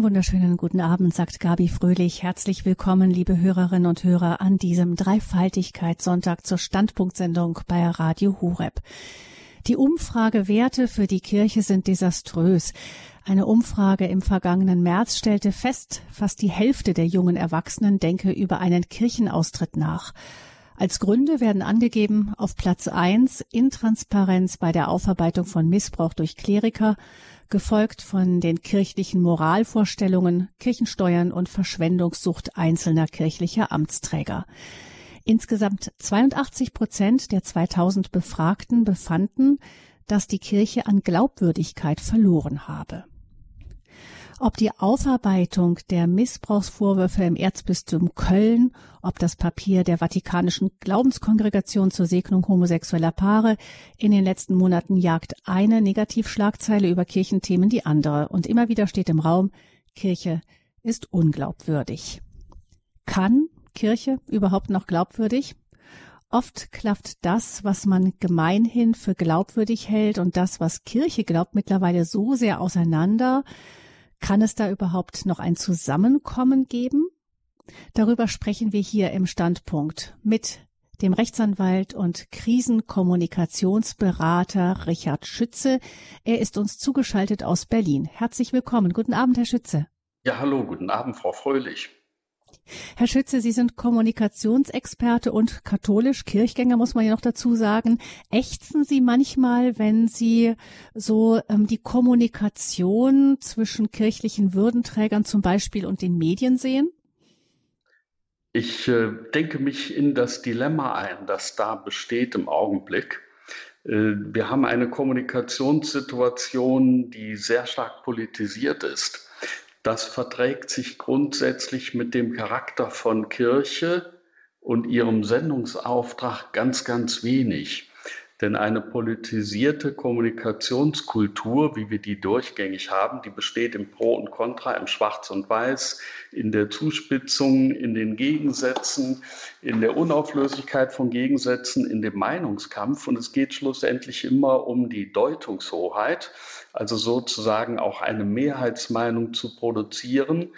Einen wunderschönen guten Abend, sagt Gabi Fröhlich. Herzlich willkommen, liebe Hörerinnen und Hörer, an diesem Dreifaltigkeitssonntag zur Standpunktsendung bei Radio Hureb. Die Umfragewerte für die Kirche sind desaströs. Eine Umfrage im vergangenen März stellte fest, fast die Hälfte der jungen Erwachsenen denke über einen Kirchenaustritt nach. Als Gründe werden angegeben auf Platz eins Intransparenz bei der Aufarbeitung von Missbrauch durch Kleriker, gefolgt von den kirchlichen Moralvorstellungen, Kirchensteuern und Verschwendungssucht einzelner kirchlicher Amtsträger. Insgesamt 82 Prozent der 2000 Befragten befanden, dass die Kirche an Glaubwürdigkeit verloren habe. Ob die Aufarbeitung der Missbrauchsvorwürfe im Erzbistum Köln, ob das Papier der Vatikanischen Glaubenskongregation zur Segnung homosexueller Paare in den letzten Monaten jagt eine Negativschlagzeile über Kirchenthemen die andere. Und immer wieder steht im Raum, Kirche ist unglaubwürdig. Kann Kirche überhaupt noch glaubwürdig? Oft klafft das, was man gemeinhin für glaubwürdig hält und das, was Kirche glaubt, mittlerweile so sehr auseinander, kann es da überhaupt noch ein Zusammenkommen geben? Darüber sprechen wir hier im Standpunkt mit dem Rechtsanwalt und Krisenkommunikationsberater Richard Schütze. Er ist uns zugeschaltet aus Berlin. Herzlich willkommen. Guten Abend, Herr Schütze. Ja, hallo, guten Abend, Frau Fröhlich. Herr Schütze, Sie sind Kommunikationsexperte und katholisch Kirchgänger, muss man ja noch dazu sagen. Ächzen Sie manchmal, wenn Sie so ähm, die Kommunikation zwischen kirchlichen Würdenträgern zum Beispiel und den Medien sehen? Ich äh, denke mich in das Dilemma ein, das da besteht im Augenblick. Äh, wir haben eine Kommunikationssituation, die sehr stark politisiert ist. Das verträgt sich grundsätzlich mit dem Charakter von Kirche und ihrem Sendungsauftrag ganz, ganz wenig. Denn eine politisierte Kommunikationskultur, wie wir die durchgängig haben, die besteht im Pro und Contra, im Schwarz und Weiß, in der Zuspitzung, in den Gegensätzen, in der Unauflöslichkeit von Gegensätzen, in dem Meinungskampf. Und es geht schlussendlich immer um die Deutungshoheit, also sozusagen auch eine Mehrheitsmeinung zu produzieren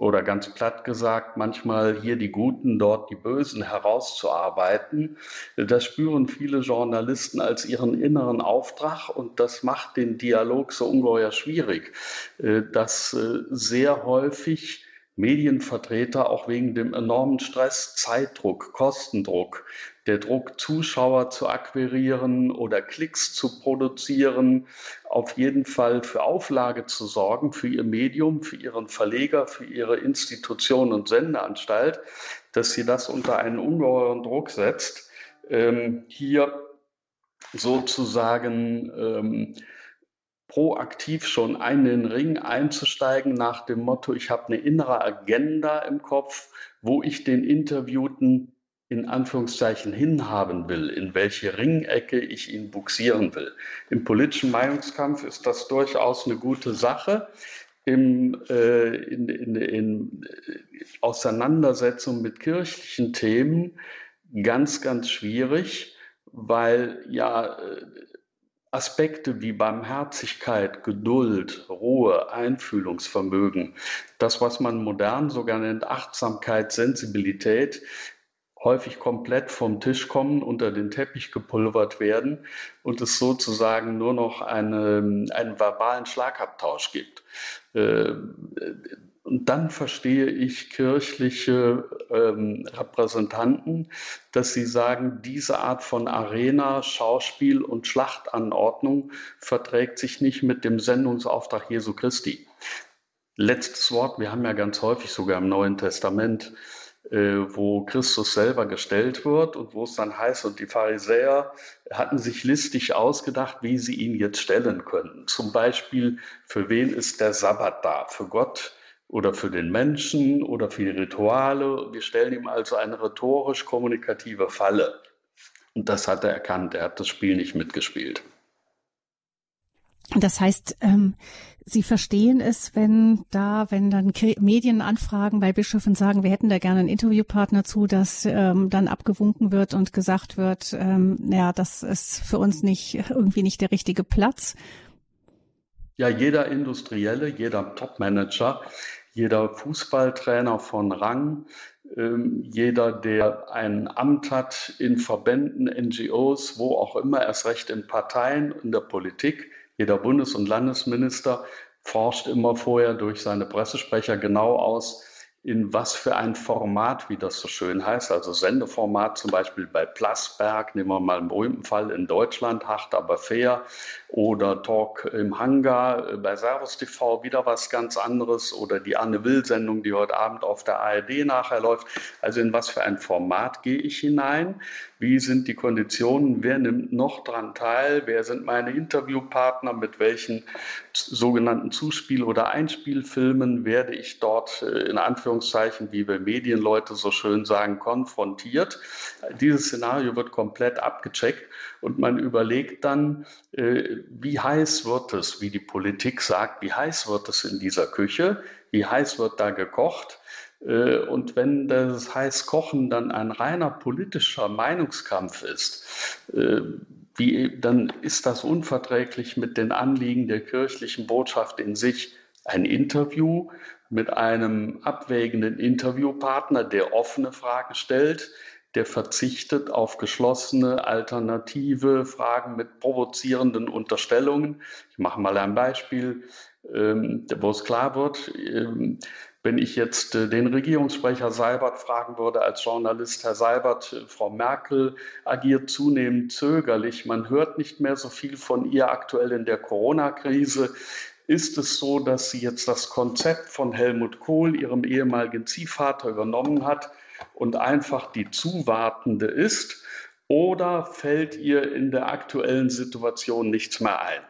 oder ganz platt gesagt, manchmal hier die Guten, dort die Bösen herauszuarbeiten. Das spüren viele Journalisten als ihren inneren Auftrag und das macht den Dialog so ungeheuer schwierig, äh, dass äh, sehr häufig Medienvertreter auch wegen dem enormen Stress, Zeitdruck, Kostendruck, der Druck, Zuschauer zu akquirieren oder Klicks zu produzieren, auf jeden Fall für Auflage zu sorgen, für ihr Medium, für ihren Verleger, für ihre Institution und Sendeanstalt, dass sie das unter einen ungeheuren Druck setzt, ähm, hier sozusagen ähm, proaktiv schon in den Ring einzusteigen nach dem Motto, ich habe eine innere Agenda im Kopf, wo ich den Interviewten in Anführungszeichen hinhaben will, in welche Ringecke ich ihn buxieren will. Im politischen Meinungskampf ist das durchaus eine gute Sache. Im, äh, in, in, in Auseinandersetzung mit kirchlichen Themen ganz, ganz schwierig, weil ja äh, Aspekte wie Barmherzigkeit, Geduld, Ruhe, Einfühlungsvermögen, das, was man modern sogar nennt Achtsamkeit, Sensibilität, häufig komplett vom Tisch kommen, unter den Teppich gepulvert werden und es sozusagen nur noch eine, einen verbalen Schlagabtausch gibt. Äh, und dann verstehe ich kirchliche ähm, Repräsentanten, dass sie sagen, diese Art von Arena, Schauspiel und Schlachtanordnung verträgt sich nicht mit dem Sendungsauftrag Jesu Christi. Letztes Wort, wir haben ja ganz häufig sogar im Neuen Testament, äh, wo Christus selber gestellt wird und wo es dann heißt, und die Pharisäer hatten sich listig ausgedacht, wie sie ihn jetzt stellen könnten. Zum Beispiel, für wen ist der Sabbat da? Für Gott oder für den Menschen oder für die Rituale. Wir stellen ihm also eine rhetorisch-kommunikative Falle. Und das hat er erkannt. Er hat das Spiel nicht mitgespielt. Das heißt, ähm, Sie verstehen es, wenn da, wenn dann Medien anfragen bei Bischöfen sagen, wir hätten da gerne einen Interviewpartner zu, dass ähm, dann abgewunken wird und gesagt wird, ähm, naja, das ist für uns nicht irgendwie nicht der richtige Platz. Ja, jeder Industrielle, jeder Topmanager, jeder Fußballtrainer von Rang, ähm, jeder, der ein Amt hat in Verbänden, NGOs, wo auch immer, erst recht in Parteien, in der Politik, jeder Bundes- und Landesminister forscht immer vorher durch seine Pressesprecher genau aus, in was für ein Format, wie das so schön heißt, also Sendeformat zum Beispiel bei Plasberg, nehmen wir mal einen berühmten Fall in Deutschland, hart aber fair, oder Talk im Hangar äh, bei Servus TV, wieder was ganz anderes, oder die Anne Will-Sendung, die heute Abend auf der ARD nachher läuft. Also in was für ein Format gehe ich hinein? Wie sind die Konditionen? Wer nimmt noch daran teil? Wer sind meine Interviewpartner? Mit welchen sogenannten Zuspiel- oder Einspielfilmen werde ich dort äh, in Anführungszeichen, wie wir Medienleute so schön sagen, konfrontiert? Dieses Szenario wird komplett abgecheckt und man überlegt dann, äh, wie heiß wird es, wie die Politik sagt, wie heiß wird es in dieser Küche? Wie heiß wird da gekocht? Äh, und wenn das heiß Kochen dann ein reiner politischer Meinungskampf ist, äh, wie, dann ist das unverträglich mit den Anliegen der kirchlichen Botschaft in sich. Ein Interview mit einem abwägenden Interviewpartner, der offene Fragen stellt, der verzichtet auf geschlossene alternative Fragen mit provozierenden Unterstellungen. Ich mache mal ein Beispiel, ähm, wo es klar wird, ähm, wenn ich jetzt äh, den Regierungssprecher Seibert fragen würde als Journalist, Herr Seibert, äh, Frau Merkel agiert zunehmend zögerlich, man hört nicht mehr so viel von ihr aktuell in der Corona-Krise. Ist es so, dass sie jetzt das Konzept von Helmut Kohl, ihrem ehemaligen Ziehvater, übernommen hat und einfach die Zuwartende ist? Oder fällt ihr in der aktuellen Situation nichts mehr ein?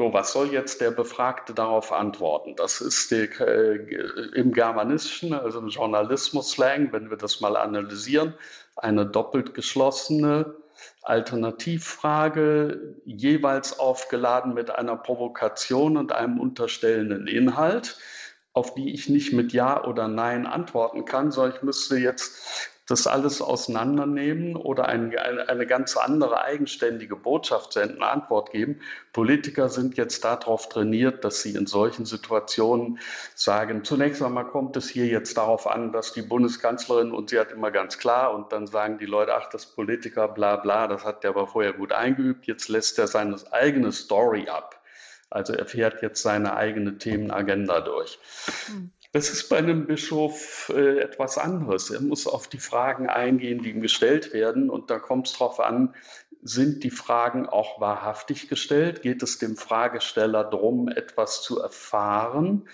So, was soll jetzt der Befragte darauf antworten? Das ist die, äh, im Germanistischen, also im Journalismus-Slang, wenn wir das mal analysieren, eine doppelt geschlossene Alternativfrage, jeweils aufgeladen mit einer Provokation und einem unterstellenden Inhalt, auf die ich nicht mit Ja oder Nein antworten kann, sondern ich müsste jetzt das alles auseinandernehmen oder ein, eine, eine ganz andere eigenständige Botschaft senden, Antwort geben. Politiker sind jetzt darauf trainiert, dass sie in solchen Situationen sagen, zunächst einmal kommt es hier jetzt darauf an, dass die Bundeskanzlerin, und sie hat immer ganz klar, und dann sagen die Leute, ach, das Politiker, bla bla, das hat der aber vorher gut eingeübt, jetzt lässt er seine eigene Story ab. Also er fährt jetzt seine eigene Themenagenda durch. Hm. Das ist bei einem Bischof äh, etwas anderes. Er muss auf die Fragen eingehen, die ihm gestellt werden. Und da kommt es darauf an, sind die Fragen auch wahrhaftig gestellt? Geht es dem Fragesteller darum, etwas zu erfahren?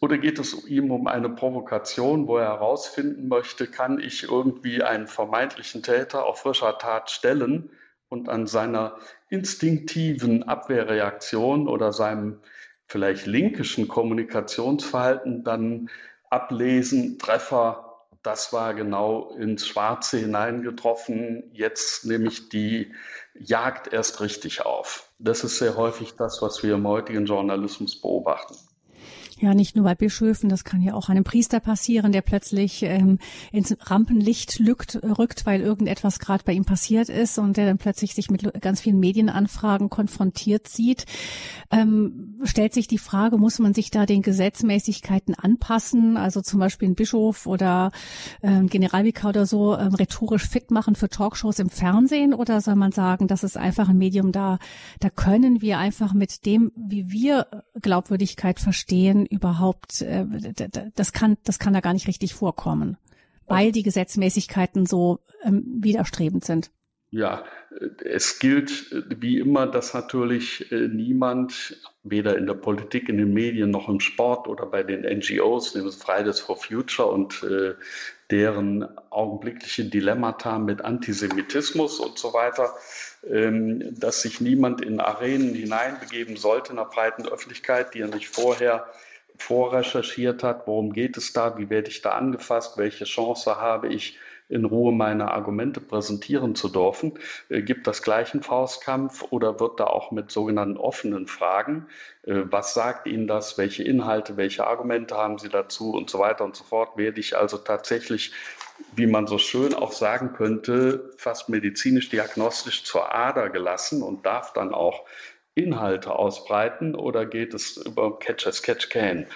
Oder geht es ihm um eine Provokation, wo er herausfinden möchte, kann ich irgendwie einen vermeintlichen Täter auf frischer Tat stellen und an seiner instinktiven Abwehrreaktion oder seinem vielleicht linkischen Kommunikationsverhalten dann ablesen, Treffer, das war genau ins Schwarze hineingetroffen, jetzt nehme ich die Jagd erst richtig auf. Das ist sehr häufig das, was wir im heutigen Journalismus beobachten. Ja, nicht nur bei Bischöfen, das kann ja auch einem Priester passieren, der plötzlich ähm, ins Rampenlicht lückt, rückt, weil irgendetwas gerade bei ihm passiert ist und der dann plötzlich sich mit ganz vielen Medienanfragen konfrontiert sieht. Ähm, stellt sich die Frage, muss man sich da den Gesetzmäßigkeiten anpassen, also zum Beispiel ein Bischof oder ähm, Generalvikar oder so ähm, rhetorisch fit machen für Talkshows im Fernsehen oder soll man sagen, das ist einfach ein Medium da, da können wir einfach mit dem, wie wir Glaubwürdigkeit verstehen, überhaupt, äh, das kann, das kann da gar nicht richtig vorkommen, weil die Gesetzmäßigkeiten so ähm, widerstrebend sind. Ja, es gilt wie immer, dass natürlich äh, niemand, weder in der Politik, in den Medien noch im Sport oder bei den NGOs, nämlich Fridays for Future und äh, deren augenblickliche Dilemmata mit Antisemitismus und so weiter, ähm, dass sich niemand in Arenen hineinbegeben sollte in der breiten Öffentlichkeit, die er nicht vorher vorrecherchiert hat, worum geht es da, wie werde ich da angefasst, welche Chance habe ich, in Ruhe meine Argumente präsentieren zu dürfen. Äh, gibt das gleichen Faustkampf oder wird da auch mit sogenannten offenen Fragen, äh, was sagt Ihnen das, welche Inhalte, welche Argumente haben Sie dazu und so weiter und so fort, werde ich also tatsächlich, wie man so schön auch sagen könnte, fast medizinisch diagnostisch zur Ader gelassen und darf dann auch Inhalte ausbreiten oder geht es über Catch as Catch Can?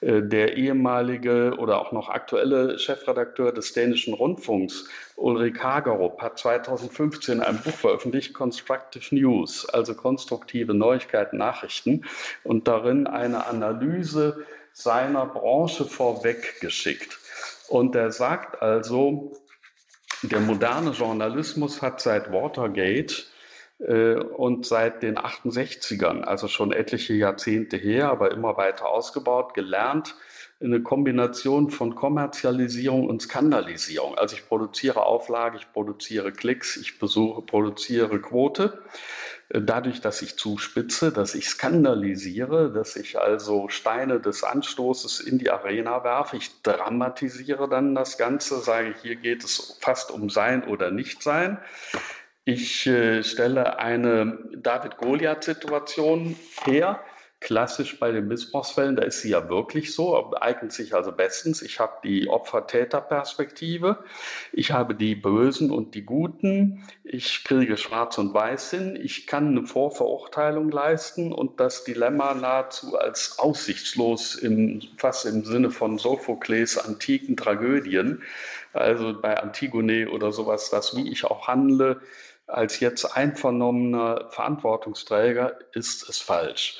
Äh, der ehemalige oder auch noch aktuelle Chefredakteur des dänischen Rundfunks, Ulrich Hagerup, hat 2015 ein Buch veröffentlicht, Constructive News, also konstruktive Neuigkeiten, Nachrichten, und darin eine Analyse seiner Branche vorweggeschickt. Und er sagt also, der moderne Journalismus hat seit Watergate und seit den 68ern, also schon etliche Jahrzehnte her, aber immer weiter ausgebaut, gelernt, eine Kombination von Kommerzialisierung und Skandalisierung. Also ich produziere Auflage, ich produziere Klicks, ich besuche, produziere Quote. Äh, dadurch, dass ich zuspitze, dass ich skandalisiere, dass ich also Steine des Anstoßes in die Arena werfe, ich dramatisiere dann das Ganze, sage, hier geht es fast um Sein oder Nichtsein. Ich äh, stelle eine David-Goliath-Situation her. Klassisch bei den Missbrauchsfällen, da ist sie ja wirklich so, eignet sich also bestens. Ich habe die Opfer-Täter-Perspektive, ich habe die Bösen und die Guten, ich kriege Schwarz und Weiß hin, ich kann eine Vorverurteilung leisten und das Dilemma nahezu als aussichtslos, im, fast im Sinne von Sophokles antiken Tragödien, also bei Antigone oder sowas, das, wie ich auch handle, als jetzt einvernommener Verantwortungsträger ist es falsch.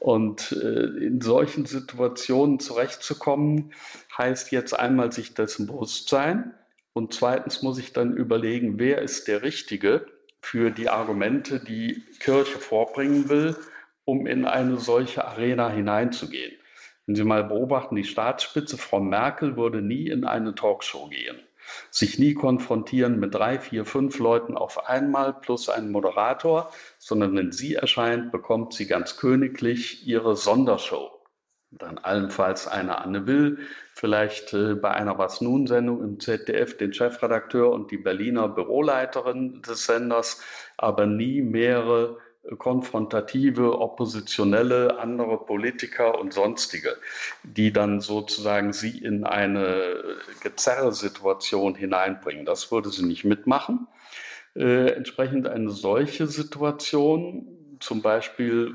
Und äh, in solchen Situationen zurechtzukommen, heißt jetzt einmal sich dessen bewusst sein und zweitens muss ich dann überlegen, wer ist der Richtige für die Argumente, die Kirche vorbringen will, um in eine solche Arena hineinzugehen. Wenn Sie mal beobachten, die Staatsspitze, Frau Merkel, würde nie in eine Talkshow gehen sich nie konfrontieren mit drei, vier, fünf Leuten auf einmal plus einen Moderator, sondern wenn sie erscheint, bekommt sie ganz königlich ihre Sondershow. Dann allenfalls eine Anne Will, vielleicht äh, bei einer Was nun Sendung im ZDF den Chefredakteur und die Berliner Büroleiterin des Senders, aber nie mehrere konfrontative, oppositionelle, andere Politiker und sonstige, die dann sozusagen sie in eine Gezerresituation hineinbringen. Das würde sie nicht mitmachen. Äh, entsprechend eine solche Situation, zum Beispiel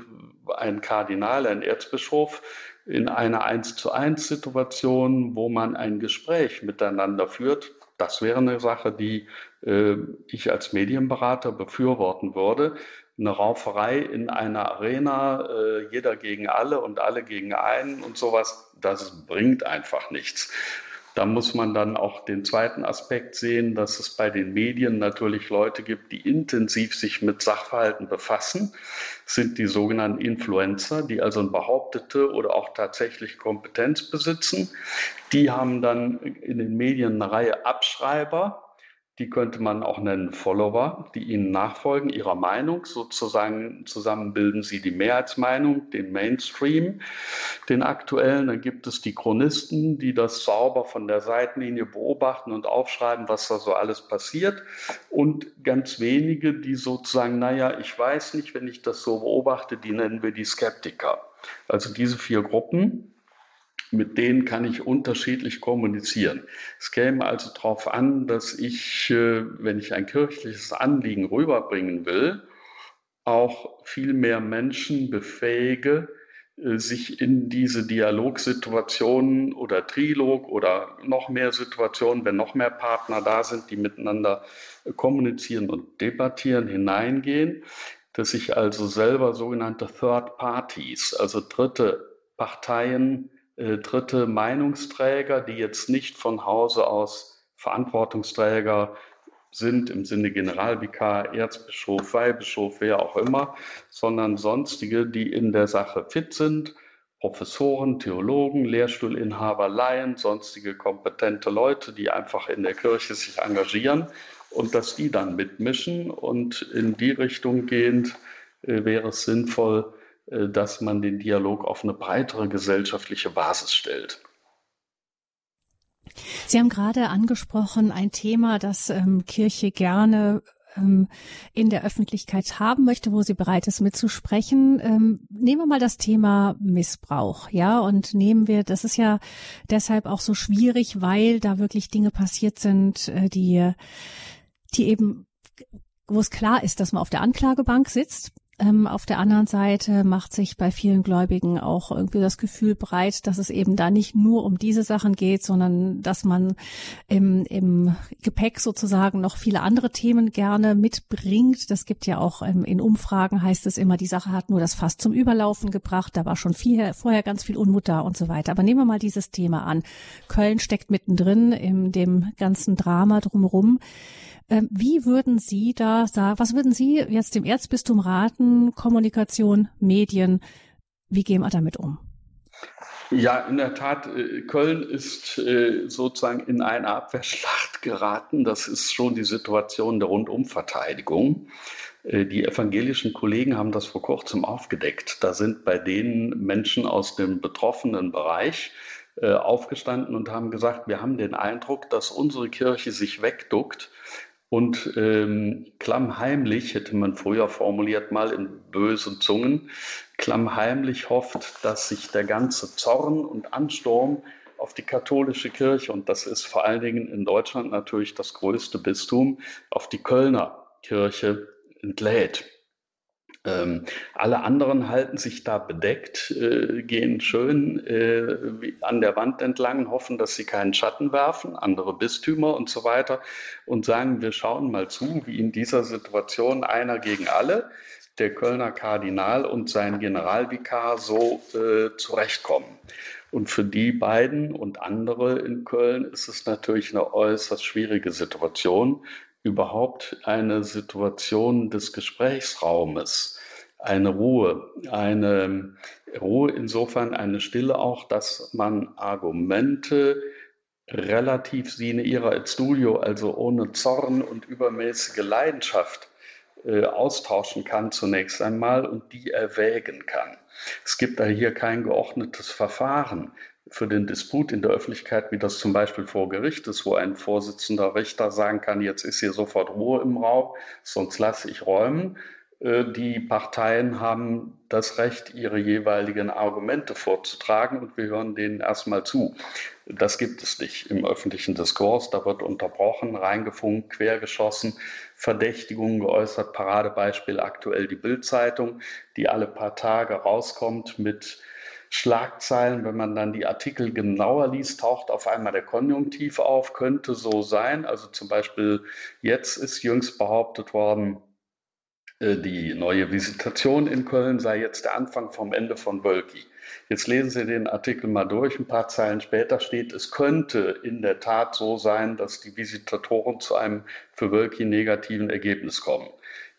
ein Kardinal, ein Erzbischof, in einer 1 zu 1 Situation, wo man ein Gespräch miteinander führt, das wäre eine Sache, die äh, ich als Medienberater befürworten würde, eine Rauferei in einer Arena, äh, jeder gegen alle und alle gegen einen und sowas, das bringt einfach nichts. Da muss man dann auch den zweiten Aspekt sehen, dass es bei den Medien natürlich Leute gibt, die intensiv sich mit Sachverhalten befassen, das sind die sogenannten Influencer, die also eine behauptete oder auch tatsächlich Kompetenz besitzen. Die haben dann in den Medien eine Reihe Abschreiber, die könnte man auch nennen Follower, die ihnen nachfolgen, ihrer Meinung. Sozusagen zusammen bilden sie die Mehrheitsmeinung, den Mainstream, den aktuellen. Dann gibt es die Chronisten, die das sauber von der Seitenlinie beobachten und aufschreiben, was da so alles passiert. Und ganz wenige, die sozusagen, naja, ich weiß nicht, wenn ich das so beobachte, die nennen wir die Skeptiker. Also diese vier Gruppen mit denen kann ich unterschiedlich kommunizieren. Es käme also darauf an, dass ich, äh, wenn ich ein kirchliches Anliegen rüberbringen will, auch viel mehr Menschen befähige, äh, sich in diese Dialogsituationen oder Trilog oder noch mehr Situationen, wenn noch mehr Partner da sind, die miteinander kommunizieren und debattieren, hineingehen, dass ich also selber sogenannte Third Parties, also dritte Parteien, äh, dritte Meinungsträger, die jetzt nicht von Hause aus Verantwortungsträger sind im Sinne Generalvikar, Erzbischof, Weihbischof, wer auch immer, sondern sonstige, die in der Sache fit sind, Professoren, Theologen, Lehrstuhlinhaber, Laien, sonstige kompetente Leute, die einfach in der Kirche sich engagieren und dass die dann mitmischen und in die Richtung gehend äh, wäre es sinnvoll, äh, dass man den Dialog auf eine breitere gesellschaftliche Basis stellt. Sie haben gerade angesprochen, ein Thema, das ähm, Kirche gerne ähm, in der Öffentlichkeit haben möchte, wo sie bereit ist mitzusprechen. Ähm, nehmen wir mal das Thema Missbrauch, ja, und nehmen wir, das ist ja deshalb auch so schwierig, weil da wirklich Dinge passiert sind, äh, die, die eben, wo es klar ist, dass man auf der Anklagebank sitzt auf der anderen Seite macht sich bei vielen Gläubigen auch irgendwie das Gefühl breit, dass es eben da nicht nur um diese Sachen geht, sondern dass man im, im Gepäck sozusagen noch viele andere Themen gerne mitbringt. Das gibt ja auch ähm, in Umfragen heißt es immer, die Sache hat nur das Fass zum Überlaufen gebracht. Da war schon viel, vorher ganz viel Unmut da und so weiter. Aber nehmen wir mal dieses Thema an. Köln steckt mittendrin in dem ganzen Drama drumherum. Ähm, wie würden Sie da sagen, was würden Sie jetzt dem Erzbistum raten, Kommunikation, Medien, wie gehen wir damit um? Ja, in der Tat, äh, Köln ist äh, sozusagen in eine Abwehrschlacht geraten. Das ist schon die Situation der Rundumverteidigung. Äh, die evangelischen Kollegen haben das vor kurzem aufgedeckt. Da sind bei denen Menschen aus dem betroffenen Bereich aufgestanden und haben gesagt, wir haben den Eindruck, dass unsere Kirche sich wegduckt und ähm, klammheimlich, hätte man früher formuliert mal in bösen Zungen, klammheimlich hofft, dass sich der ganze Zorn und Ansturm auf die katholische Kirche, und das ist vor allen Dingen in Deutschland natürlich das größte Bistum, auf die Kölner Kirche entlädt. Ähm, alle anderen halten sich da bedeckt, äh, gehen schön äh, an der Wand entlang, hoffen, dass sie keinen Schatten werfen, andere Bistümer und so weiter, und sagen, wir schauen mal zu, wie in dieser Situation einer gegen alle, der Kölner Kardinal und sein Generalvikar so äh, zurechtkommen. Und für die beiden und andere in Köln ist es natürlich eine äußerst schwierige Situation, überhaupt eine Situation des Gesprächsraumes, eine Ruhe, eine Ruhe insofern eine Stille auch, dass man Argumente relativ sine ira et studio, also ohne Zorn und übermäßige Leidenschaft äh, austauschen kann zunächst einmal und die erwägen kann. Es gibt da hier kein geordnetes Verfahren für den Disput in der Öffentlichkeit, wie das zum Beispiel vor Gericht ist, wo ein Vorsitzender Richter sagen kann, jetzt ist hier sofort Ruhe im Raum, sonst lasse ich räumen. Äh, die Parteien haben das Recht, ihre jeweiligen Argumente vorzutragen und wir hören denen erstmal zu. Das gibt es nicht im öffentlichen Diskurs. Da wird unterbrochen, reingefunkt, quergeschossen, Verdächtigungen geäußert. Paradebeispiel aktuell die Bildzeitung, die alle paar Tage rauskommt mit Schlagzeilen, wenn man dann die Artikel genauer liest, taucht auf einmal der Konjunktiv auf, könnte so sein. Also zum Beispiel jetzt ist jüngst behauptet worden, äh, die neue Visitation in Köln sei jetzt der Anfang vom Ende von Wölki. Jetzt lesen Sie den Artikel mal durch. Ein paar Zeilen später steht, es könnte in der Tat so sein, dass die Visitatoren zu einem für Wölki negativen Ergebnis kommen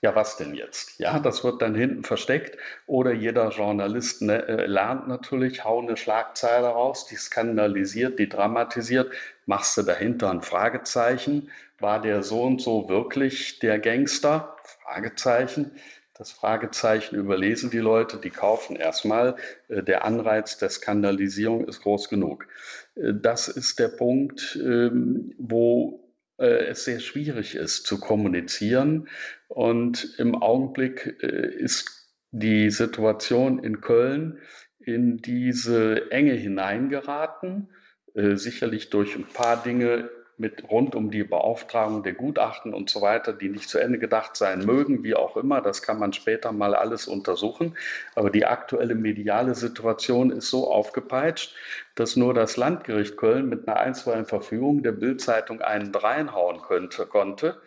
ja, was denn jetzt? Ja, das wird dann hinten versteckt oder jeder Journalist ne, äh, lernt natürlich, hau eine Schlagzeile raus, die skandalisiert, die dramatisiert, machst du dahinter ein Fragezeichen, war der so und so wirklich der Gangster? Fragezeichen. Das Fragezeichen überlesen die Leute, die kaufen erstmal. Äh, der Anreiz der Skandalisierung ist groß genug. Äh, das ist der Punkt, ähm, wo es sehr schwierig ist zu kommunizieren. Und im Augenblick äh, ist die Situation in Köln in diese Enge hineingeraten, äh, sicherlich durch ein paar Dinge mit rund um die Beauftragung der Gutachten und so weiter, die nicht zu Ende gedacht sein mögen, wie auch immer. Das kann man später mal alles untersuchen. Aber die aktuelle mediale Situation ist so aufgepeitscht, dass nur das Landgericht Köln mit einer einstweiligen Verfügung der Bildzeitung einen dreinhauen könnte, konnte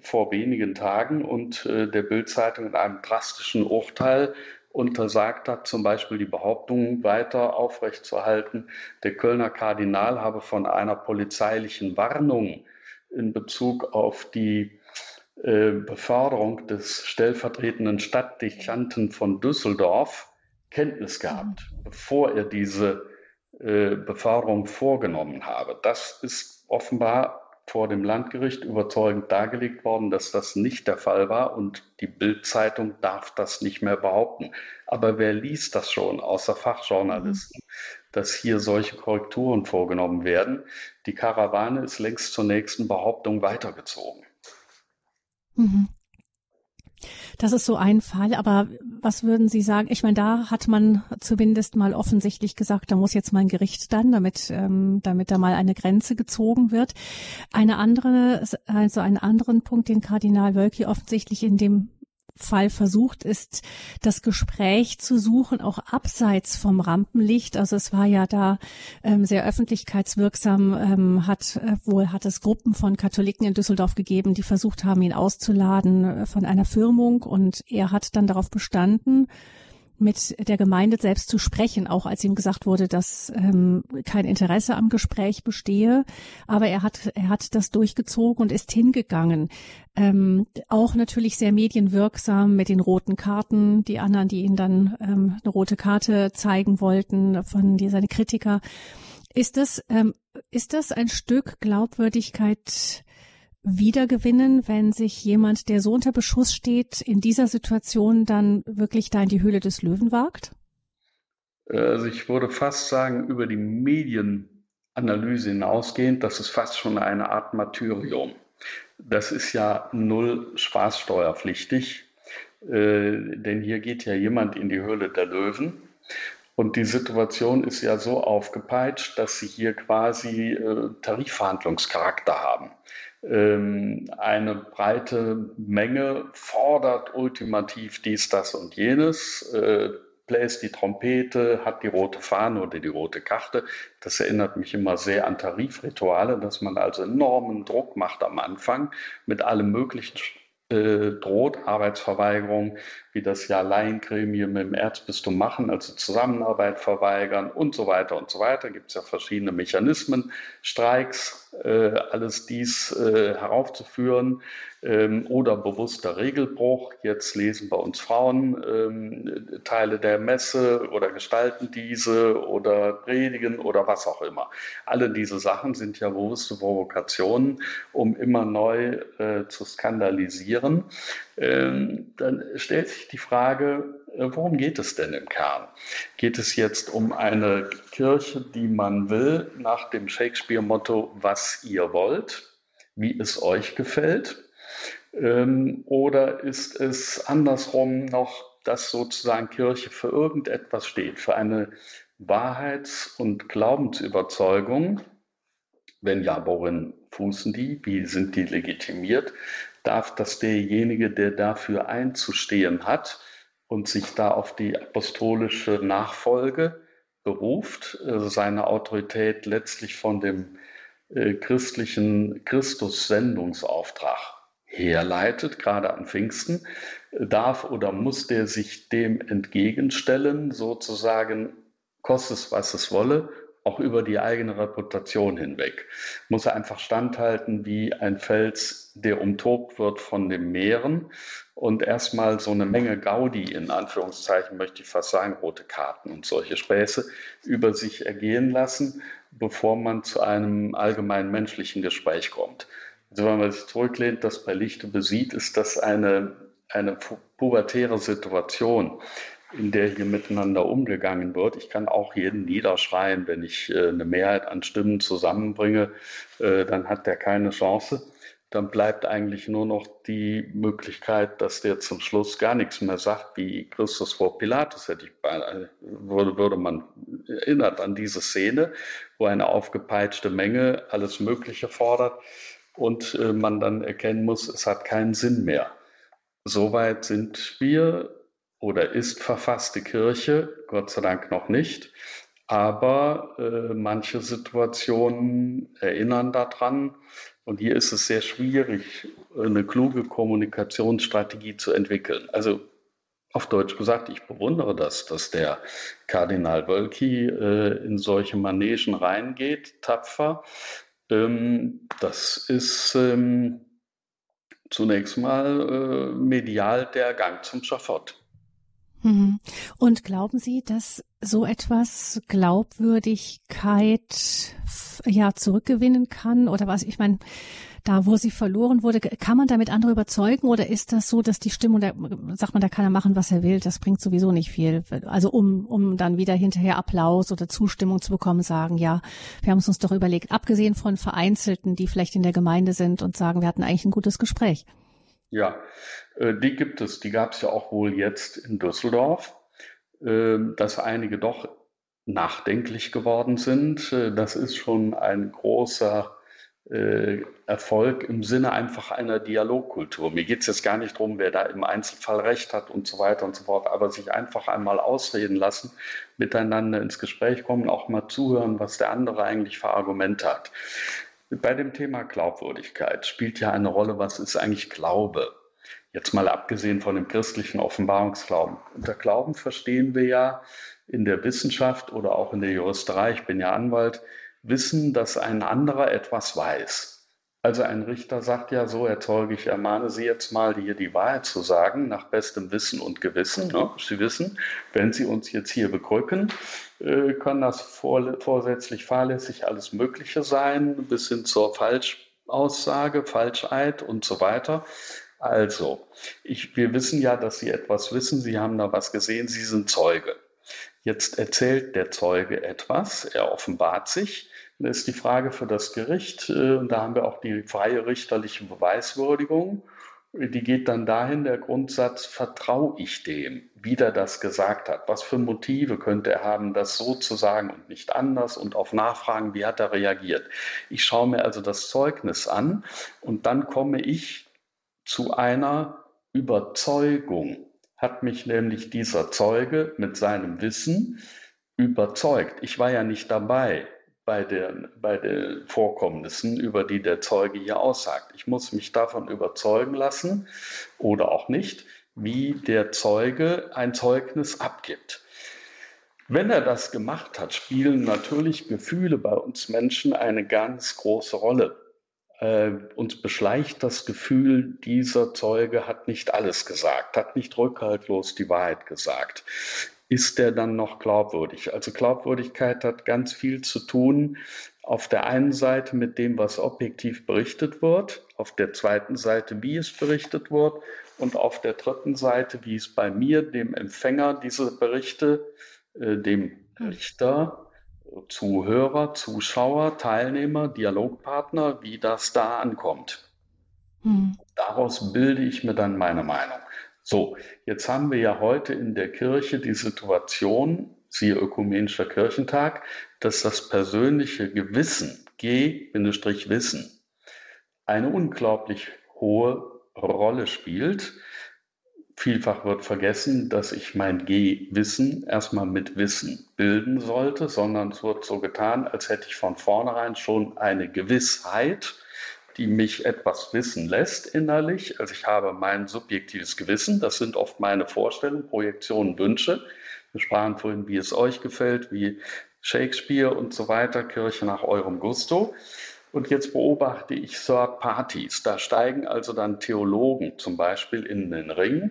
vor wenigen Tagen und äh, der Bildzeitung in einem drastischen Urteil untersagt hat, zum Beispiel die Behauptung weiter aufrechtzuerhalten, der Kölner Kardinal habe von einer polizeilichen Warnung in Bezug auf die äh, Beförderung des stellvertretenden Stadtdechanten von Düsseldorf Kenntnis gehabt, mhm. bevor er diese äh, Beförderung vorgenommen habe. Das ist offenbar vor dem Landgericht überzeugend dargelegt worden, dass das nicht der Fall war und die Bildzeitung darf das nicht mehr behaupten. Aber wer liest das schon außer Fachjournalisten, dass hier solche Korrekturen vorgenommen werden? Die Karawane ist längst zur nächsten Behauptung weitergezogen. Mhm. Das ist so ein Fall, aber was würden Sie sagen? Ich meine, da hat man zumindest mal offensichtlich gesagt, da muss jetzt mal ein Gericht dann, damit, ähm, damit da mal eine Grenze gezogen wird. Eine andere, also einen anderen Punkt, den Kardinal Wölki offensichtlich in dem Fall versucht, ist das Gespräch zu suchen, auch abseits vom Rampenlicht. Also es war ja da ähm, sehr öffentlichkeitswirksam, ähm, hat äh, wohl hat es Gruppen von Katholiken in Düsseldorf gegeben, die versucht haben, ihn auszuladen äh, von einer Firmung und er hat dann darauf bestanden, mit der Gemeinde selbst zu sprechen, auch als ihm gesagt wurde, dass ähm, kein Interesse am Gespräch bestehe. Aber er hat, er hat das durchgezogen und ist hingegangen. Ähm, auch natürlich sehr medienwirksam mit den roten Karten. Die anderen, die ihn dann ähm, eine rote Karte zeigen wollten von die, seine Kritiker. Ist das, ähm, ist das ein Stück Glaubwürdigkeit wiedergewinnen, wenn sich jemand, der so unter Beschuss steht, in dieser Situation dann wirklich da in die Höhle des Löwen wagt? Also ich würde fast sagen, über die Medienanalyse hinausgehend, das ist fast schon eine Art Martyrium. Das ist ja null spaßsteuerpflichtig, äh, denn hier geht ja jemand in die Höhle der Löwen. Und die Situation ist ja so aufgepeitscht, dass sie hier quasi äh, Tarifverhandlungscharakter haben. Ähm, eine breite Menge fordert ultimativ dies, das und jenes, äh, bläst die Trompete, hat die rote Fahne oder die rote Karte. Das erinnert mich immer sehr an Tarifrituale, dass man also enormen Druck macht am Anfang mit allem möglichen äh, droht Arbeitsverweigerung, wie das ja Laiengremien im Erzbistum machen, also Zusammenarbeit verweigern und so weiter und so weiter. Gibt es ja verschiedene Mechanismen, Streiks, äh, alles dies äh, heraufzuführen ähm, oder bewusster Regelbruch. Jetzt lesen bei uns Frauen ähm, Teile der Messe oder gestalten diese oder predigen oder was auch immer. Alle diese Sachen sind ja bewusste Provokationen, um immer neu äh, zu skandalisieren. Ähm, dann stellt sich die Frage, äh, worum geht es denn im Kern? Geht es jetzt um eine Kirche, die man will, nach dem Shakespeare-Motto, was ihr wollt, wie es euch gefällt? Ähm, oder ist es andersrum noch, dass sozusagen Kirche für irgendetwas steht, für eine Wahrheits- und Glaubensüberzeugung? Wenn ja, worin fußen die? Wie sind die legitimiert? Darf das derjenige, der dafür einzustehen hat und sich da auf die apostolische Nachfolge beruft, also seine Autorität letztlich von dem äh, christlichen Christus-Sendungsauftrag herleitet, gerade an Pfingsten, darf oder muss der sich dem entgegenstellen, sozusagen, kostet es, was es wolle, auch über die eigene Reputation hinweg. Muss er einfach standhalten wie ein Fels, der umtobt wird von den Meeren und erstmal so eine Menge Gaudi, in Anführungszeichen möchte ich fast sagen, rote Karten und solche Späße über sich ergehen lassen, bevor man zu einem allgemeinen menschlichen Gespräch kommt. Also wenn man sich zurücklehnt, das bei Lichte besieht, ist das eine, eine pubertäre Situation, in der hier miteinander umgegangen wird. Ich kann auch jeden niederschreien, wenn ich äh, eine Mehrheit an Stimmen zusammenbringe, äh, dann hat der keine Chance. Dann bleibt eigentlich nur noch die Möglichkeit, dass der zum Schluss gar nichts mehr sagt, wie Christus vor Pilatus, hätte ich beinahe, würde, würde man erinnert an diese Szene, wo eine aufgepeitschte Menge alles Mögliche fordert und äh, man dann erkennen muss, es hat keinen Sinn mehr. Soweit sind wir oder ist verfasste Kirche, Gott sei Dank noch nicht. Aber äh, manche Situationen erinnern daran. Und hier ist es sehr schwierig, eine kluge Kommunikationsstrategie zu entwickeln. Also auf Deutsch gesagt, ich bewundere das, dass der Kardinal Wölki äh, in solche Manegen reingeht, tapfer. Ähm, das ist ähm, zunächst mal äh, medial der Gang zum Schafott. Mhm. Und glauben Sie, dass so etwas Glaubwürdigkeit ja zurückgewinnen kann oder was? Ich meine, da wo sie verloren wurde, kann man damit andere überzeugen oder ist das so, dass die Stimmung, da sagt man, da kann er machen, was er will, das bringt sowieso nicht viel. Also um, um dann wieder hinterher Applaus oder Zustimmung zu bekommen, sagen, ja, wir haben es uns doch überlegt, abgesehen von Vereinzelten, die vielleicht in der Gemeinde sind und sagen, wir hatten eigentlich ein gutes Gespräch. Ja, äh, die gibt es. Die gab es ja auch wohl jetzt in Düsseldorf, ähm, dass einige doch nachdenklich geworden sind. Äh, das ist schon ein großer äh, Erfolg im Sinne einfach einer Dialogkultur. Mir geht es jetzt gar nicht darum, wer da im Einzelfall recht hat und so weiter und so fort, aber sich einfach einmal ausreden lassen, miteinander ins Gespräch kommen, auch mal zuhören, was der andere eigentlich für Argumente hat. Bei dem Thema Glaubwürdigkeit spielt ja eine Rolle, was ist eigentlich Glaube? Jetzt mal abgesehen von dem christlichen Offenbarungsglauben. Unter Glauben verstehen wir ja in der Wissenschaft oder auch in der Juristerei, ich bin ja Anwalt, wissen, dass ein anderer etwas weiß. Also ein Richter sagt ja so, Herr Zeuge, ich ermahne Sie jetzt mal, hier die Wahrheit zu sagen, nach bestem Wissen und Gewissen. Ne? Sie wissen, wenn Sie uns jetzt hier bekrücken, äh, kann das vor, vorsätzlich fahrlässig alles Mögliche sein, bis hin zur Falschaussage, Falscheid und so weiter. Also, ich, wir wissen ja, dass Sie etwas wissen, Sie haben da was gesehen, Sie sind Zeuge. Jetzt erzählt der Zeuge etwas, er offenbart sich, das ist die Frage für das Gericht. Äh, und da haben wir auch die freie richterliche Beweiswürdigung. Die geht dann dahin, der Grundsatz, vertraue ich dem, wie der das gesagt hat? Was für Motive könnte er haben, das so zu sagen und nicht anders? Und auf Nachfragen, wie hat er reagiert? Ich schaue mir also das Zeugnis an und dann komme ich zu einer Überzeugung. Hat mich nämlich dieser Zeuge mit seinem Wissen überzeugt. Ich war ja nicht dabei bei, der, bei den Vorkommnissen, über die der Zeuge hier aussagt. Ich muss mich davon überzeugen lassen oder auch nicht, wie der Zeuge ein Zeugnis abgibt. Wenn er das gemacht hat, spielen natürlich Gefühle bei uns Menschen eine ganz große Rolle. Äh, uns beschleicht das Gefühl, dieser Zeuge hat nicht alles gesagt, hat nicht rückhaltlos die Wahrheit gesagt ist der dann noch glaubwürdig? Also Glaubwürdigkeit hat ganz viel zu tun auf der einen Seite mit dem, was objektiv berichtet wird, auf der zweiten Seite, wie es berichtet wird und auf der dritten Seite, wie es bei mir, dem Empfänger dieser Berichte, äh, dem Richter, Zuhörer, Zuschauer, Teilnehmer, Dialogpartner, wie das da ankommt. Hm. Daraus bilde ich mir dann meine Meinung. So, jetzt haben wir ja heute in der Kirche die Situation, siehe Ökumenischer Kirchentag, dass das persönliche Gewissen, G-Wissen, eine unglaublich hohe Rolle spielt. Vielfach wird vergessen, dass ich mein G-Wissen erstmal mit Wissen bilden sollte, sondern es wird so getan, als hätte ich von vornherein schon eine Gewissheit, die mich etwas wissen lässt innerlich. Also ich habe mein subjektives Gewissen, das sind oft meine Vorstellungen, Projektionen, Wünsche. Wir sprachen vorhin, wie es euch gefällt, wie Shakespeare und so weiter, Kirche nach eurem Gusto. Und jetzt beobachte ich Third Parties. Da steigen also dann Theologen zum Beispiel in den Ring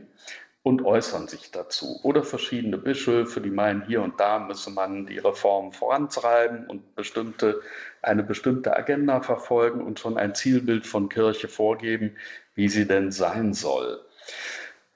und äußern sich dazu. Oder verschiedene Bischöfe, die meinen, hier und da müsse man die Reformen vorantreiben und bestimmte, eine bestimmte Agenda verfolgen und schon ein Zielbild von Kirche vorgeben, wie sie denn sein soll.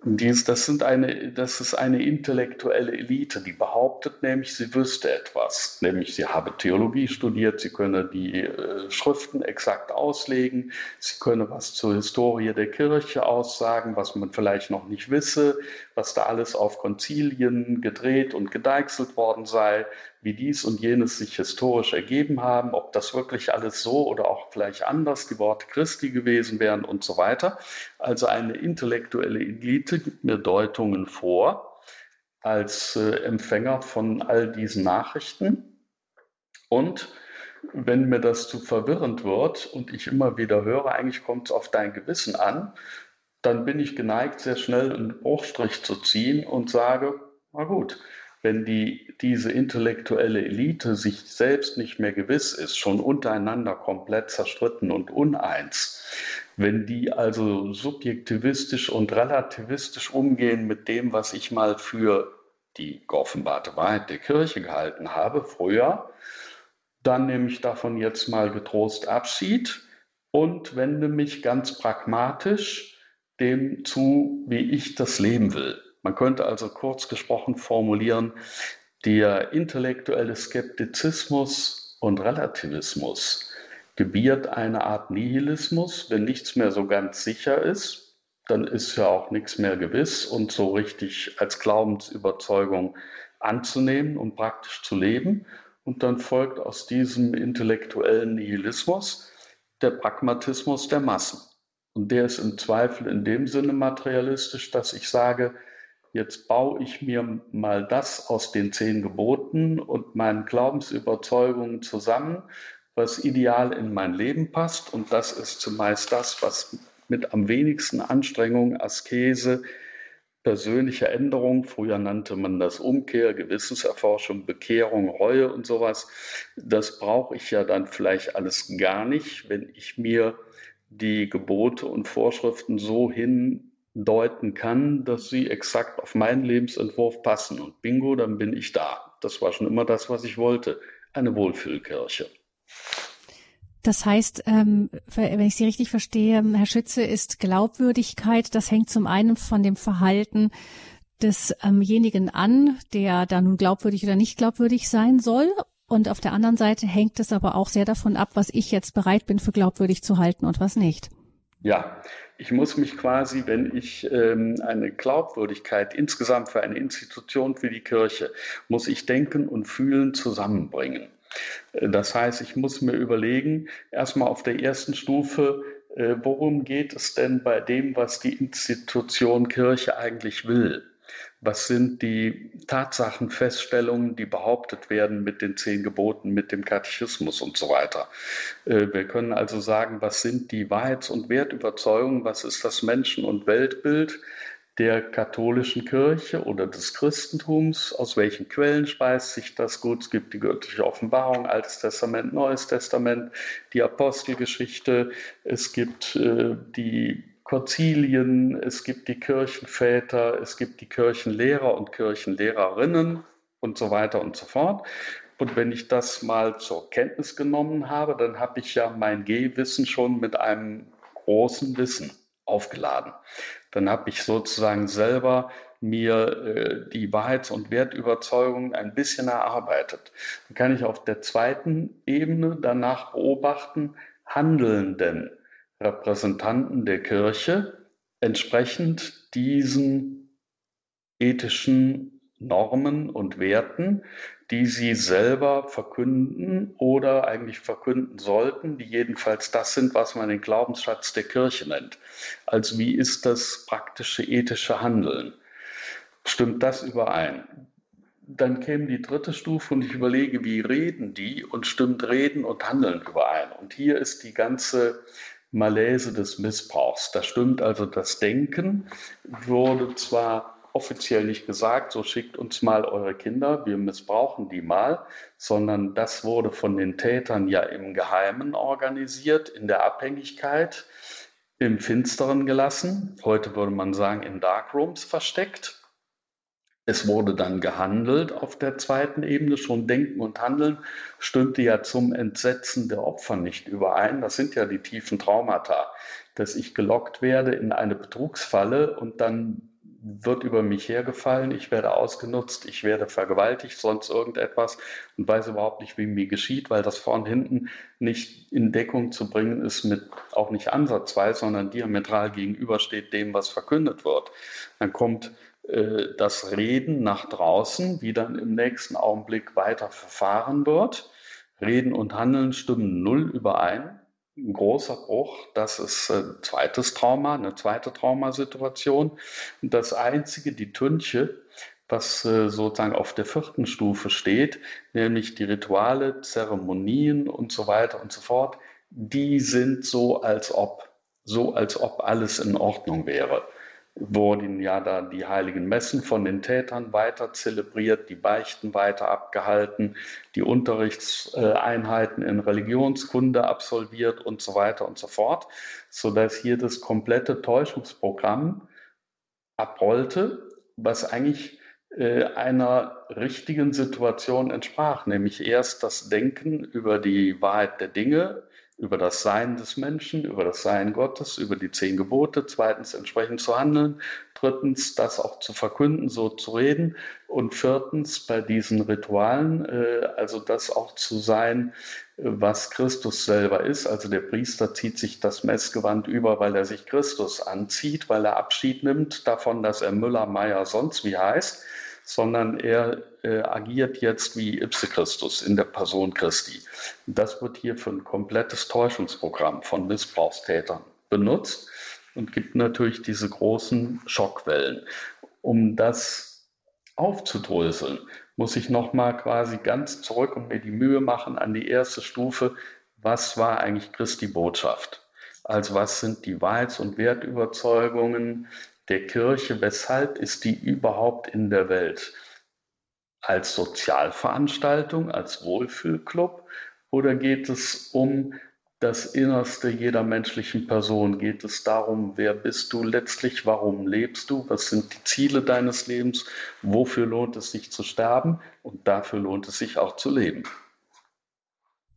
Dies, das, sind eine, das ist eine intellektuelle Elite, die behauptet nämlich, sie wüsste etwas. Nämlich, sie habe Theologie studiert, sie könne die äh, Schriften exakt auslegen, sie könne was zur Historie der Kirche aussagen, was man vielleicht noch nicht wisse, was da alles auf Konzilien gedreht und gedeichselt worden sei, wie dies und jenes sich historisch ergeben haben, ob das wirklich alles so oder auch vielleicht anders die Worte Christi gewesen wären und so weiter. Also eine intellektuelle Elite gibt mir Deutungen vor als äh, Empfänger von all diesen Nachrichten. Und wenn mir das zu verwirrend wird und ich immer wieder höre, eigentlich kommt es auf dein Gewissen an, dann bin ich geneigt, sehr schnell einen Bruchstrich zu ziehen und sage, na gut, wenn die, diese intellektuelle Elite sich selbst nicht mehr gewiss ist, schon untereinander komplett zerstritten und uneins, wenn die also subjektivistisch und relativistisch umgehen mit dem, was ich mal für die geoffenbarte Wahrheit der Kirche gehalten habe, früher, dann nehme ich davon jetzt mal getrost Abschied und wende mich ganz pragmatisch dem zu, wie ich das leben will. Man könnte also kurz gesprochen formulieren, der intellektuelle Skeptizismus und Relativismus gebiert eine Art Nihilismus. Wenn nichts mehr so ganz sicher ist, dann ist ja auch nichts mehr gewiss und so richtig als Glaubensüberzeugung anzunehmen und praktisch zu leben. Und dann folgt aus diesem intellektuellen Nihilismus der Pragmatismus der Massen. Und der ist im Zweifel in dem Sinne materialistisch, dass ich sage, jetzt baue ich mir mal das aus den zehn Geboten und meinen Glaubensüberzeugungen zusammen, was ideal in mein Leben passt. Und das ist zumeist das, was mit am wenigsten Anstrengung, Askese, persönliche Änderung, früher nannte man das Umkehr, Gewissenserforschung, Bekehrung, Reue und sowas. Das brauche ich ja dann vielleicht alles gar nicht, wenn ich mir die Gebote und Vorschriften so hindeuten kann, dass sie exakt auf meinen Lebensentwurf passen. Und bingo, dann bin ich da. Das war schon immer das, was ich wollte. Eine Wohlfühlkirche. Das heißt, ähm, wenn ich Sie richtig verstehe, Herr Schütze, ist Glaubwürdigkeit, das hängt zum einen von dem Verhalten desjenigen ähm an, der da nun glaubwürdig oder nicht glaubwürdig sein soll. Und auf der anderen Seite hängt es aber auch sehr davon ab, was ich jetzt bereit bin für glaubwürdig zu halten und was nicht. Ja, ich muss mich quasi, wenn ich ähm, eine Glaubwürdigkeit insgesamt für eine Institution, für die Kirche, muss ich denken und fühlen zusammenbringen. Das heißt, ich muss mir überlegen, erstmal auf der ersten Stufe, äh, worum geht es denn bei dem, was die Institution Kirche eigentlich will? Was sind die Tatsachenfeststellungen, die behauptet werden mit den zehn Geboten, mit dem Katechismus und so weiter? Äh, wir können also sagen, was sind die Wahrheits- und Wertüberzeugungen? Was ist das Menschen- und Weltbild? der katholischen Kirche oder des Christentums, aus welchen Quellen speist sich das gut. Es gibt die göttliche Offenbarung, Altes Testament, Neues Testament, die Apostelgeschichte, es gibt äh, die Konzilien, es gibt die Kirchenväter, es gibt die Kirchenlehrer und Kirchenlehrerinnen und so weiter und so fort. Und wenn ich das mal zur Kenntnis genommen habe, dann habe ich ja mein Gehwissen schon mit einem großen Wissen aufgeladen dann habe ich sozusagen selber mir äh, die Wahrheits- und Wertüberzeugung ein bisschen erarbeitet. Dann kann ich auf der zweiten Ebene danach beobachten, handeln denn Repräsentanten der Kirche entsprechend diesen ethischen Normen und Werten, die sie selber verkünden oder eigentlich verkünden sollten, die jedenfalls das sind, was man den Glaubensschatz der Kirche nennt. Also wie ist das praktische ethische Handeln? Stimmt das überein? Dann käme die dritte Stufe und ich überlege, wie reden die und stimmt Reden und Handeln überein? Und hier ist die ganze Malaise des Missbrauchs. Da stimmt also das Denken, wurde zwar offiziell nicht gesagt, so schickt uns mal eure Kinder, wir missbrauchen die mal, sondern das wurde von den Tätern ja im Geheimen organisiert, in der Abhängigkeit, im Finsteren gelassen, heute würde man sagen in Darkrooms versteckt. Es wurde dann gehandelt auf der zweiten Ebene, schon Denken und Handeln stimmte ja zum Entsetzen der Opfer nicht überein. Das sind ja die tiefen Traumata, dass ich gelockt werde in eine Betrugsfalle und dann wird über mich hergefallen, ich werde ausgenutzt, ich werde vergewaltigt, sonst irgendetwas und weiß überhaupt nicht, wie mir geschieht, weil das vorn hinten nicht in Deckung zu bringen ist mit auch nicht ansatzweise, sondern diametral gegenübersteht dem, was verkündet wird. Dann kommt äh, das Reden nach draußen, wie dann im nächsten Augenblick weiter verfahren wird. Reden und Handeln stimmen null überein ein großer Bruch. Das ist ein zweites Trauma, eine zweite Traumasituation. Und das einzige, die Tünche, was äh, sozusagen auf der vierten Stufe steht, nämlich die Rituale, Zeremonien und so weiter und so fort, die sind so, als ob, so als ob alles in Ordnung wäre wurden ja da die heiligen Messen von den Tätern weiter zelebriert, die Beichten weiter abgehalten, die Unterrichtseinheiten in Religionskunde absolviert und so weiter und so fort, sodass hier das komplette Täuschungsprogramm abrollte, was eigentlich äh, einer richtigen Situation entsprach, nämlich erst das Denken über die Wahrheit der Dinge, über das Sein des Menschen, über das Sein Gottes, über die zehn Gebote, zweitens entsprechend zu handeln, drittens das auch zu verkünden, so zu reden und viertens bei diesen Ritualen, äh, also das auch zu sein, was Christus selber ist. Also der Priester zieht sich das Messgewand über, weil er sich Christus anzieht, weil er Abschied nimmt davon, dass er Müller, Meier, sonst wie heißt sondern er äh, agiert jetzt wie Ipse Christus in der Person Christi. Das wird hier für ein komplettes Täuschungsprogramm von Missbrauchstätern benutzt und gibt natürlich diese großen Schockwellen. Um das aufzudröseln, muss ich nochmal quasi ganz zurück und mir die Mühe machen an die erste Stufe, was war eigentlich Christi Botschaft? Also was sind die Wahrheits- und Wertüberzeugungen der Kirche? Weshalb ist die überhaupt in der Welt? Als Sozialveranstaltung, als Wohlfühlclub? Oder geht es um das Innerste jeder menschlichen Person? Geht es darum, wer bist du letztlich? Warum lebst du? Was sind die Ziele deines Lebens? Wofür lohnt es sich zu sterben? Und dafür lohnt es sich auch zu leben.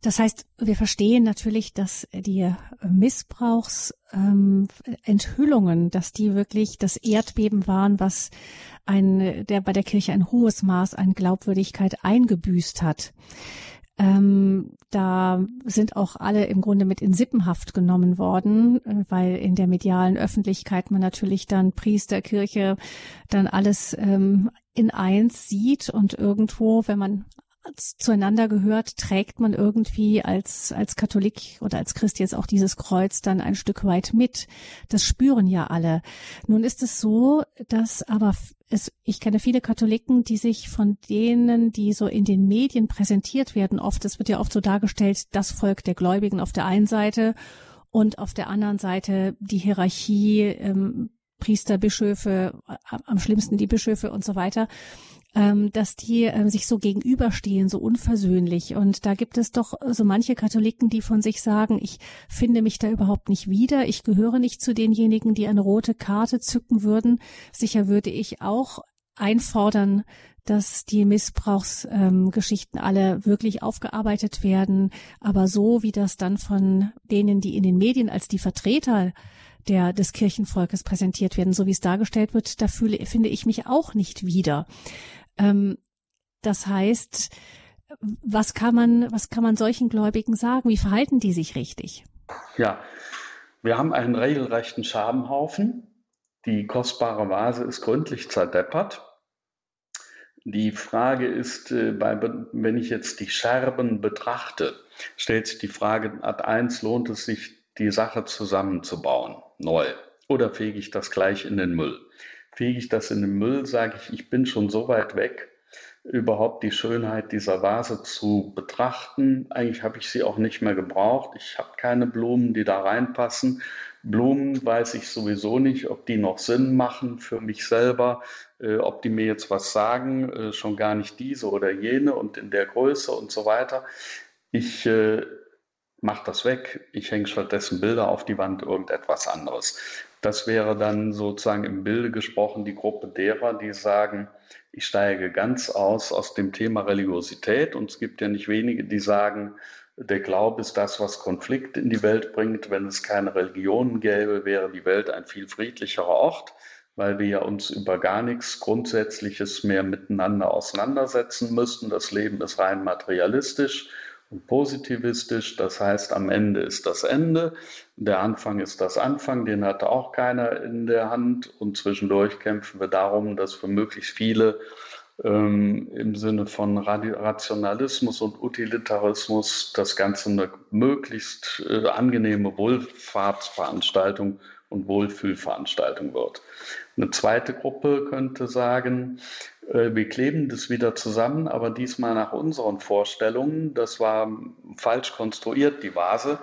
Das heißt, wir verstehen natürlich, dass die Missbrauchsenthüllungen, ähm, dass die wirklich das Erdbeben waren, was ein, der bei der Kirche ein hohes Maß an Glaubwürdigkeit eingebüßt hat. Ähm, da sind auch alle im Grunde mit in Sippenhaft genommen worden, äh, weil in der medialen Öffentlichkeit man natürlich dann Priester, Kirche, dann alles ähm, in eins sieht und irgendwo, wenn man zueinander gehört, trägt man irgendwie als, als Katholik oder als Christ jetzt auch dieses Kreuz dann ein Stück weit mit. Das spüren ja alle. Nun ist es so, dass aber es, ich kenne viele Katholiken, die sich von denen, die so in den Medien präsentiert werden, oft, es wird ja oft so dargestellt, das Volk der Gläubigen auf der einen Seite und auf der anderen Seite die Hierarchie, ähm, Priester, Bischöfe, am schlimmsten die Bischöfe und so weiter ähm, dass die ähm, sich so gegenüberstehen, so unversöhnlich. Und da gibt es doch so manche Katholiken, die von sich sagen, ich finde mich da überhaupt nicht wieder, ich gehöre nicht zu denjenigen, die eine rote Karte zücken würden. Sicher würde ich auch einfordern, dass die Missbrauchsgeschichten ähm, alle wirklich aufgearbeitet werden. Aber so wie das dann von denen, die in den Medien als die Vertreter der, des Kirchenvolkes präsentiert werden, so wie es dargestellt wird, da fühle, finde ich mich auch nicht wieder. Ähm, das heißt, was kann man, was kann man solchen Gläubigen sagen? Wie verhalten die sich richtig? Ja, wir haben einen regelrechten Schabenhaufen. Die kostbare Vase ist gründlich zerdeppert. Die Frage ist, äh, wenn ich jetzt die Scherben betrachte, stellt sich die Frage, Art 1, lohnt es sich, die Sache zusammenzubauen, neu? Oder fege ich das gleich in den Müll? Fege ich das in den Müll, sage ich, ich bin schon so weit weg, überhaupt die Schönheit dieser Vase zu betrachten. Eigentlich habe ich sie auch nicht mehr gebraucht. Ich habe keine Blumen, die da reinpassen. Blumen weiß ich sowieso nicht, ob die noch Sinn machen für mich selber, äh, ob die mir jetzt was sagen, äh, schon gar nicht diese oder jene und in der Größe und so weiter. Ich äh, mache das weg. Ich hänge stattdessen Bilder auf die Wand, irgendetwas anderes. Das wäre dann sozusagen im Bilde gesprochen die Gruppe derer, die sagen, ich steige ganz aus aus dem Thema Religiosität. Und es gibt ja nicht wenige, die sagen, der Glaube ist das, was Konflikt in die Welt bringt. Wenn es keine Religionen gäbe, wäre die Welt ein viel friedlicherer Ort, weil wir ja uns über gar nichts Grundsätzliches mehr miteinander auseinandersetzen müssten. Das Leben ist rein materialistisch positivistisch. Das heißt, am Ende ist das Ende, der Anfang ist das Anfang, den hatte auch keiner in der Hand. Und zwischendurch kämpfen wir darum, dass für möglichst viele ähm, im Sinne von Rationalismus und Utilitarismus das Ganze eine möglichst äh, angenehme Wohlfahrtsveranstaltung und Wohlfühlveranstaltung wird. Eine zweite Gruppe könnte sagen, wir kleben das wieder zusammen, aber diesmal nach unseren Vorstellungen. Das war falsch konstruiert, die Vase.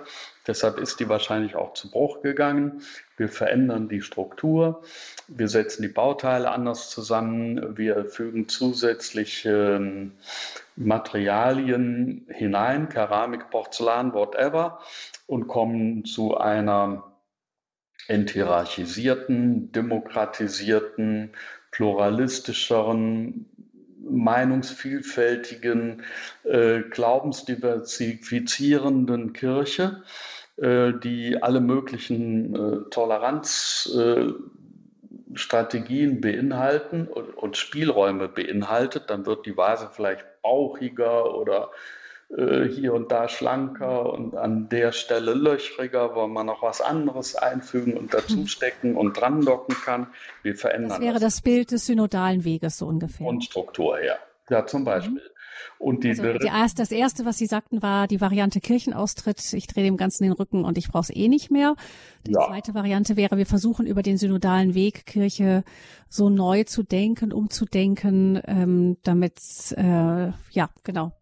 Deshalb ist die wahrscheinlich auch zu Bruch gegangen. Wir verändern die Struktur, wir setzen die Bauteile anders zusammen, wir fügen zusätzlich ähm, Materialien hinein, Keramik, Porzellan, whatever, und kommen zu einer enthierarchisierten, demokratisierten, pluralistischeren, meinungsvielfältigen, äh, glaubensdiversifizierenden Kirche, äh, die alle möglichen äh, Toleranzstrategien beinhalten und, und, Spielräume beinhaltet, dann wird die Vase vielleicht bauchiger oder äh, hier und da schlanker und an der Stelle löchriger, wo man noch was anderes einfügen und dazustecken und dran docken kann. Wir verändern das. wäre das, das Bild des synodalen Weges so ungefähr. Und Struktur her. Ja, zum Beispiel. Mhm. Und die, also, die erst, das erste, was Sie sagten, war die Variante Kirchenaustritt. Ich drehe dem Ganzen den Rücken und ich brauche es eh nicht mehr. Die ja. zweite Variante wäre, wir versuchen über den synodalen Weg Kirche so neu zu denken, umzudenken, ähm, damit äh, ja genau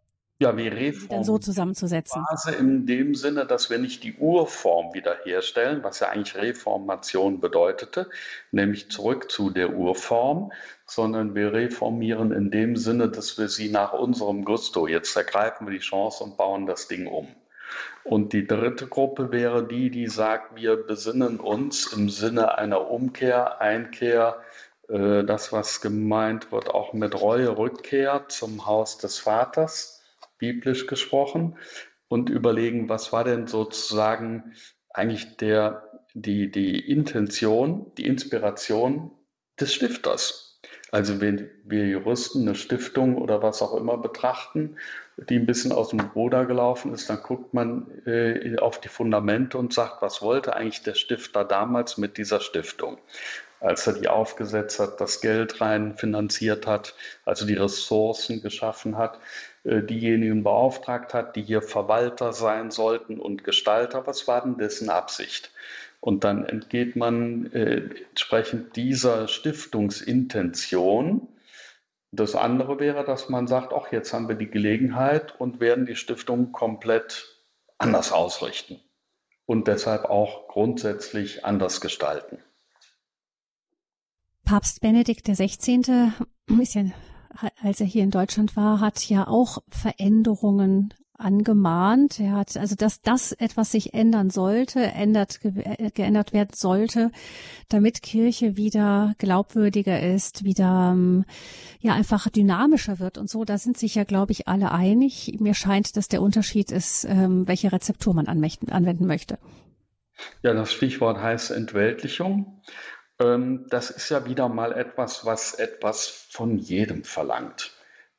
ja, wie Reform. Dann so zusammenzusetzen. Phase in dem Sinne, dass wir nicht die Urform wiederherstellen, was ja eigentlich Reformation bedeutete, nämlich zurück zu der Urform, sondern wir reformieren in dem Sinne, dass wir sie nach unserem Gusto, jetzt ergreifen wir die Chance und bauen das Ding um. Und die dritte Gruppe wäre die, die sagt, wir besinnen uns im Sinne einer Umkehr, Einkehr, äh, das, was gemeint wird, auch mit Reue, Rückkehr zum Haus des Vaters, biblisch gesprochen, und überlegen, was war denn sozusagen eigentlich der, die, die Intention, die Inspiration des Stifters. Also wenn wir Juristen eine Stiftung oder was auch immer betrachten, die ein bisschen aus dem Ruder gelaufen ist, dann guckt man äh, auf die Fundamente und sagt, was wollte eigentlich der Stifter damals mit dieser Stiftung? Als er die aufgesetzt hat, das Geld rein finanziert hat, also die Ressourcen geschaffen hat, diejenigen beauftragt hat, die hier Verwalter sein sollten und Gestalter. Was war denn dessen Absicht? Und dann entgeht man äh, entsprechend dieser Stiftungsintention. Das andere wäre, dass man sagt, ach, jetzt haben wir die Gelegenheit und werden die Stiftung komplett anders ausrichten und deshalb auch grundsätzlich anders gestalten. Papst Benedikt XVI. ist ja, als er hier in Deutschland war, hat ja auch Veränderungen angemahnt. Er hat also, dass das etwas sich ändern sollte, ändert, ge geändert werden sollte, damit Kirche wieder glaubwürdiger ist, wieder ähm, ja einfach dynamischer wird und so. Da sind sich ja, glaube ich, alle einig. Mir scheint, dass der Unterschied ist, ähm, welche Rezeptur man anwenden möchte. Ja, das Stichwort heißt Entweltlichung. Ähm, das ist ja wieder mal etwas, was etwas von jedem verlangt.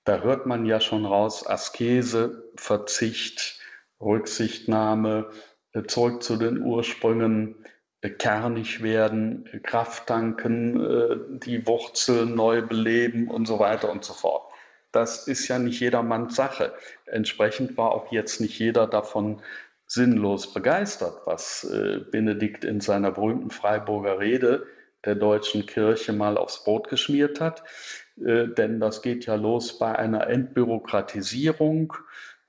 Da hört man ja schon raus, Askese, Verzicht, Rücksichtnahme, äh, zurück zu den Ursprüngen, äh, kernig werden, äh, Kraft tanken, die Wurzeln neu beleben und so weiter und so fort. Das ist ja nicht jedermanns Sache. Entsprechend war auch jetzt nicht jeder davon sinnlos begeistert, was Benedikt in seiner berühmten Freiburger Rede der deutschen Kirche mal aufs Brot geschmiert hat. Äh, denn das geht ja los bei einer Entbürokratisierung,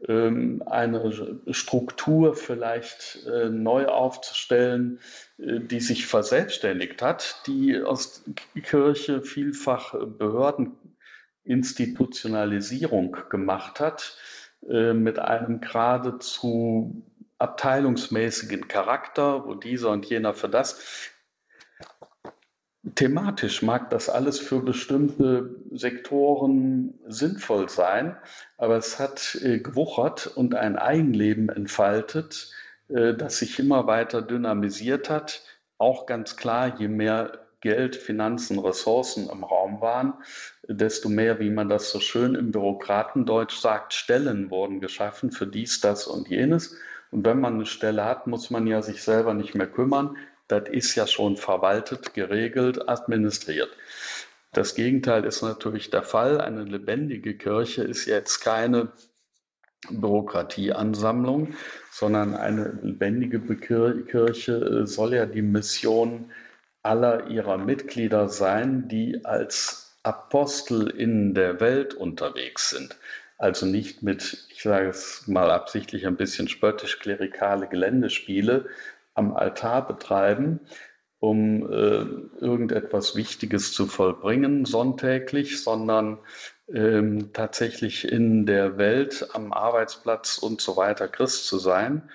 ähm, eine Struktur vielleicht äh, neu aufzustellen, äh, die sich verselbstständigt hat, die aus Kirche vielfach Behördeninstitutionalisierung gemacht hat, mit einem geradezu abteilungsmäßigen Charakter, wo dieser und jener für das Thematisch mag das alles für bestimmte Sektoren sinnvoll sein, aber es hat äh, gewuchert und ein Eigenleben entfaltet, äh, das sich immer weiter dynamisiert hat. Auch ganz klar, je mehr Geld, Finanzen, Ressourcen im Raum waren, desto mehr, wie man das so schön im Bürokratendeutsch sagt, Stellen wurden geschaffen für dies, das und jenes. Und wenn man eine Stelle hat, muss man ja sich selber nicht mehr kümmern das ist ja schon verwaltet, geregelt, administriert. Das Gegenteil ist natürlich der Fall. Eine lebendige Kirche ist jetzt keine Bürokratieansammlung, sondern eine lebendige Kirche äh, soll ja die Mission aller ihrer Mitglieder sein, die als Apostel in der Welt unterwegs sind. Also nicht mit, ich sage es mal absichtlich ein bisschen spöttisch, klerikale Geländespiele, am Altar betreiben, um äh, irgendetwas Wichtiges zu vollbringen sonntäglich, sondern ähm, tatsächlich in der Welt, am Arbeitsplatz und so weiter Christ zu sein,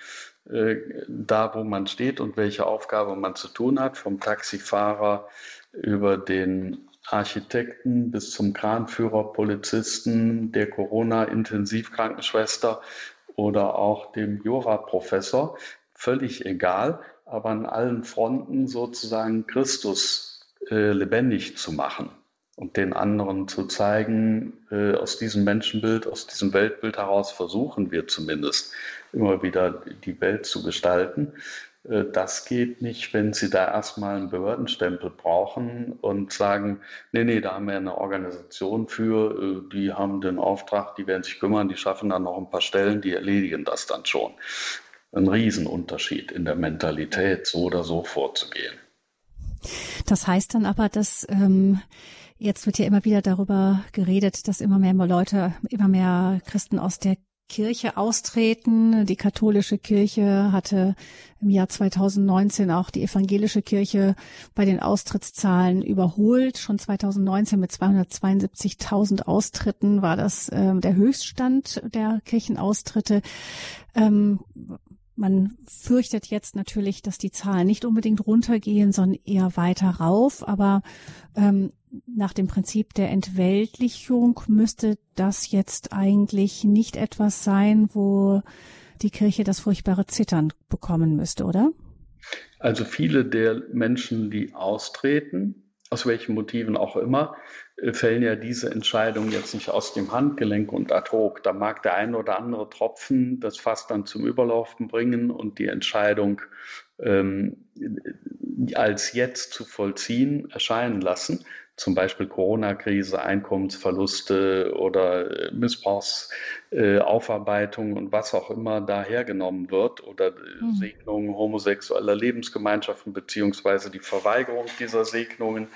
äh, da wo man steht und welche Aufgabe man zu tun hat, vom Taxifahrer über den Architekten bis zum Kranführer, Polizisten, der Corona-Intensivkrankenschwester oder auch dem Juraprofessor völlig egal, aber an allen Fronten sozusagen Christus äh, lebendig zu machen. und den anderen zu zeigen, äh, aus diesem Menschenbild, aus diesem Weltbild heraus versuchen wir zumindest immer wieder die Welt zu gestalten. Äh, das geht nicht, wenn Sie da erstmal einen Behördenstempel brauchen und sagen, nee, nee, da haben wir eine Organisation für, äh, die haben den Auftrag, die werden sich kümmern, die schaffen dann noch ein paar Stellen, die erledigen das dann schon. Ein Riesenunterschied in der Mentalität, so oder so vorzugehen. Das heißt dann aber, dass ähm, Jetzt wird ja immer wieder darüber geredet, dass immer mehr Leute, immer mehr Christen aus der Kirche austreten. Die katholische Kirche hatte im Jahr 2019 auch die evangelische Kirche bei den Austrittszahlen überholt. Schon 2019 mit 272.000 Austritten war das äh, der Höchststand der Kirchenaustritte. Ähm, man fürchtet jetzt natürlich, dass die Zahlen nicht unbedingt runtergehen, sondern eher weiter rauf. Aber ähm, nach dem Prinzip der Entweltlichung müsste das jetzt eigentlich nicht etwas sein, wo die Kirche das furchtbare Zittern bekommen müsste, oder? Also viele der Menschen, die austreten, aus welchen Motiven auch immer, fällen ja diese Entscheidung jetzt nicht aus dem Handgelenk und ad hoc. Da mag der ein oder andere Tropfen das Fass dann zum Überlaufen bringen und die Entscheidung ähm, als jetzt zu vollziehen erscheinen lassen zum Beispiel Corona-Krise, Einkommensverluste oder äh, Missbrauchsaufarbeitung äh, und was auch immer da hergenommen wird oder mhm. Segnungen homosexueller Lebensgemeinschaften beziehungsweise die Verweigerung dieser Segnungen äh,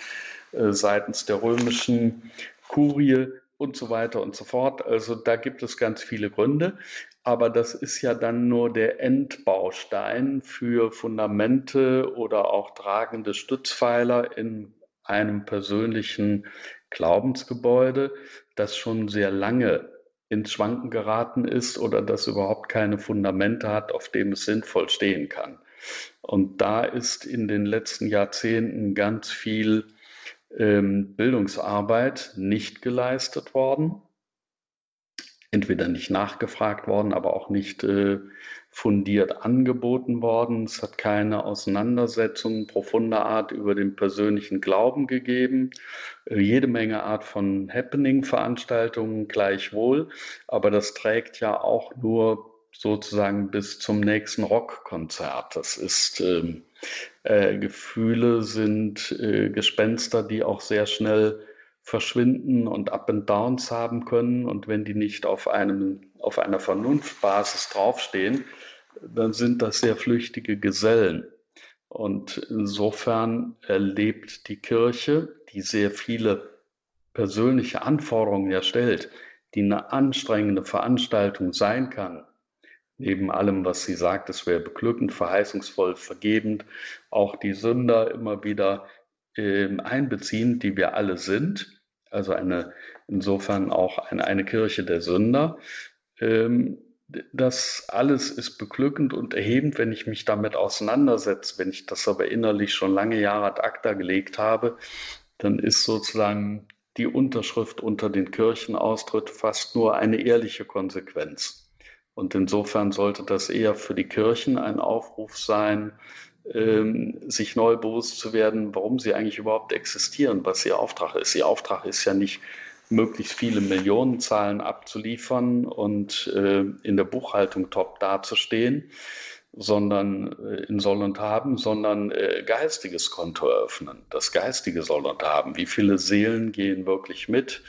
seitens der römischen Kurie und so weiter und so fort. Also da gibt es ganz viele Gründe. Aber das ist ja dann nur der Endbaustein für Fundamente oder auch tragende Stützpfeiler in einem persönlichen Glaubensgebäude, das schon sehr lange ins Schwanken geraten ist oder das überhaupt keine Fundamente hat, auf dem es sinnvoll stehen kann. Und da ist in den letzten Jahrzehnten ganz viel ähm, Bildungsarbeit nicht geleistet worden entweder nicht nachgefragt worden, aber auch nicht äh, fundiert angeboten worden. Es hat keine Auseinandersetzung profunder Art über den persönlichen Glauben gegeben. Äh, jede Menge Art von Happening-Veranstaltungen gleichwohl, aber das trägt ja auch nur sozusagen bis zum nächsten Rockkonzert. Das ist ähm, äh, Gefühle sind äh, Gespenster, die auch sehr schnell verschwinden und Up and Downs haben können. Und wenn die nicht auf, einem, auf einer Vernunftbasis draufstehen, dann sind das sehr flüchtige Gesellen. Und insofern erlebt die Kirche, die sehr viele persönliche Anforderungen ja stellt, die eine anstrengende Veranstaltung sein kann, neben allem, was sie sagt, es wäre beglückend, verheißungsvoll, vergebend, auch die Sünder immer wieder äh, einbeziehen, die wir alle sind, also eine, insofern auch eine, eine Kirche der Sünder. Ähm, das alles ist beglückend und erhebend, wenn ich mich damit auseinandersetze. Wenn ich das aber innerlich schon lange Jahre ad acta gelegt habe, dann ist sozusagen die Unterschrift unter den Kirchenaustritt fast nur eine ehrliche Konsequenz. Und insofern sollte das eher für die Kirchen ein Aufruf sein, ähm, sich neu bewusst zu werden, warum sie eigentlich überhaupt existieren, was ihr Auftrag ist. Ihr Auftrag ist ja nicht, möglichst viele Millionenzahlen abzuliefern und äh, in der Buchhaltung top dazustehen, sondern äh, in Soll und Haben, sondern äh, geistiges Konto eröffnen. Das Geistige Soll und Haben. Wie viele Seelen gehen wirklich mit?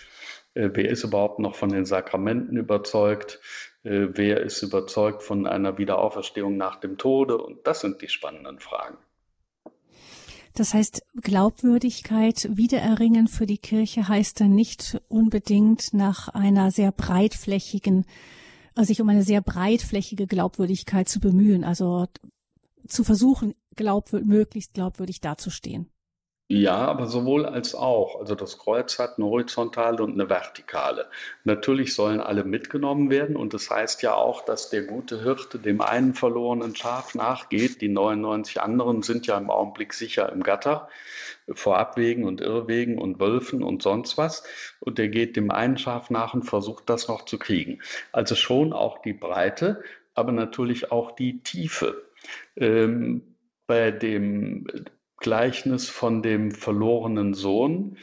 Äh, wer ist überhaupt noch von den Sakramenten überzeugt? Äh, wer ist überzeugt von einer Wiederauferstehung nach dem Tode? Und das sind die spannenden Fragen. Das heißt, Glaubwürdigkeit wiedererringen für die Kirche heißt dann nicht unbedingt nach einer sehr breitflächigen, also sich um eine sehr breitflächige Glaubwürdigkeit zu bemühen, also zu versuchen, glaubwür möglichst glaubwürdig dazustehen. Ja, aber sowohl als auch. Also das Kreuz hat eine horizontale und eine vertikale. Natürlich sollen alle mitgenommen werden und das heißt ja auch, dass der gute Hirte dem einen verlorenen Schaf nachgeht. Die 99 anderen sind ja im Augenblick sicher im Gatter vor Abwegen und Irrwegen und Wölfen und sonst was. Und der geht dem einen Schaf nach und versucht das noch zu kriegen. Also schon auch die Breite, aber natürlich auch die Tiefe. Ähm, bei dem Gleichnis von dem verlorenen Sohn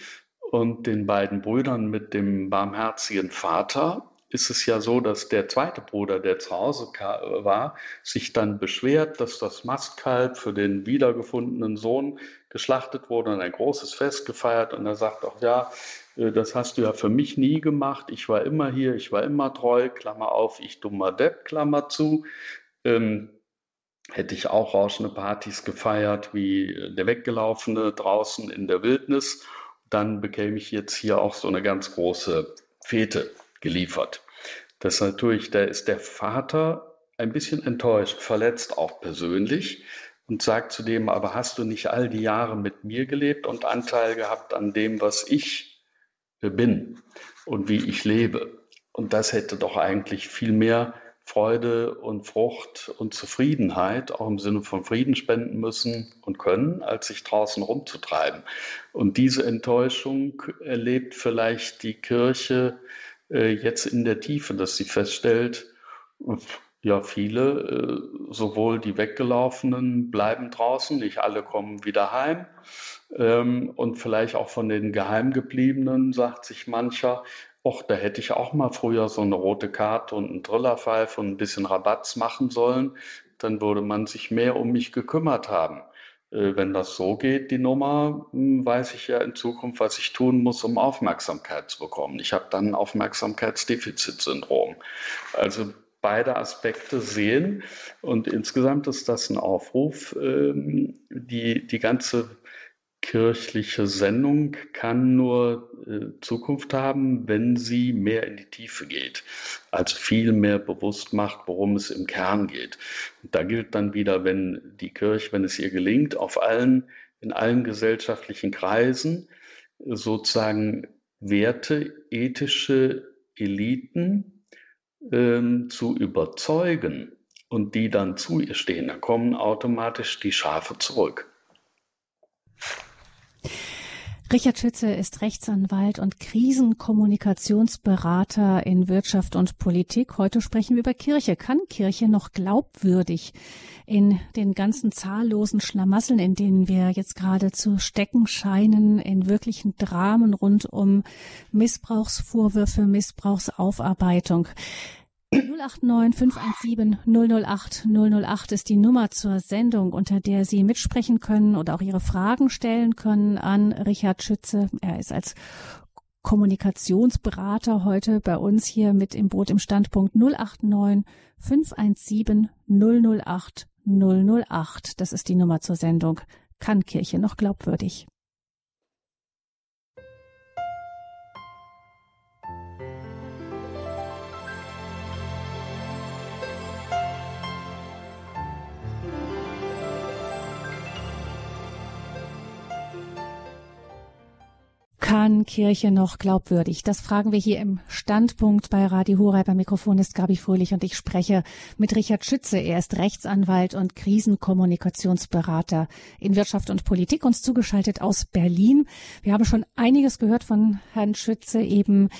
und den beiden Brüdern mit dem barmherzigen Vater ist es ja so, dass der zweite Bruder, der zu Hause war, sich dann beschwert, dass das Mastkalb für den wiedergefundenen Sohn geschlachtet wurde und ein großes Fest gefeiert. Und er sagt auch, ja, äh, das hast du ja für mich nie gemacht. Ich war immer hier, ich war immer treu, Klammer auf, ich dummer Depp, Klammer zu. Ähm, hätte ich auch rauschende Partys gefeiert, wie der Weggelaufene draußen in der Wildnis. Dann bekäme ich jetzt hier auch so eine ganz große Fete geliefert. Das ist natürlich, da ist der Vater ein bisschen enttäuscht, verletzt auch persönlich und sagt zu dem, aber hast du nicht all die Jahre mit mir gelebt und Anteil gehabt an dem, was ich bin und wie ich lebe? Und das hätte doch eigentlich viel mehr Freude und Frucht und Zufriedenheit auch im Sinne von Frieden spenden müssen und können, als sich draußen rumzutreiben. Und diese Enttäuschung erlebt vielleicht die Kirche äh, jetzt in der Tiefe, dass sie feststellt, ja, viele, äh, sowohl die Weggelaufenen bleiben draußen, nicht alle kommen wieder heim. Ähm, und vielleicht auch von den Geheimgebliebenen sagt sich mancher, Och, da hätte ich auch mal früher so eine rote Karte und einen Trillerpfeif und ein bisschen Rabatz machen sollen. Dann würde man sich mehr um mich gekümmert haben. Äh, wenn das so geht, die Nummer, hm, weiß ich ja in Zukunft, was ich tun muss, um Aufmerksamkeit zu bekommen. Ich habe dann ein Aufmerksamkeitsdefizitsyndrom. Also beide Aspekte sehen und insgesamt ist das ein Aufruf, ähm, die, die ganze kirchliche Sendung kann nur äh, Zukunft haben, wenn sie mehr in die Tiefe geht, also viel mehr bewusst macht, worum es im Kern geht. Und da gilt dann wieder, wenn die Kirche, wenn es ihr gelingt, auf allen, in allen gesellschaftlichen Kreisen sozusagen Werte, ethische Eliten ähm, zu überzeugen und die dann zu ihr stehen, dann kommen automatisch die Schafe zurück. Richard Schütze ist Rechtsanwalt und Krisenkommunikationsberater in Wirtschaft und Politik. Heute sprechen wir über Kirche. Kann Kirche noch glaubwürdig in den ganzen zahllosen Schlamassel, in denen wir jetzt gerade zu stecken scheinen, in wirklichen Dramen rund um Missbrauchsvorwürfe, Missbrauchsaufarbeitung? 089 517 008 008 ist die Nummer zur Sendung, unter der Sie mitsprechen können oder auch Ihre Fragen stellen können an Richard Schütze. Er ist als Kommunikationsberater heute bei uns hier mit im Boot im Standpunkt 089 517 008 008. Das ist die Nummer zur Sendung. Kann Kirche noch glaubwürdig? Kann Kirche noch glaubwürdig? Das fragen wir hier im Standpunkt bei Radio Horeb. Beim Mikrofon ist Gabi Fröhlich und ich spreche mit Richard Schütze. Er ist Rechtsanwalt und Krisenkommunikationsberater in Wirtschaft und Politik, uns zugeschaltet aus Berlin. Wir haben schon einiges gehört von Herrn Schütze. Eben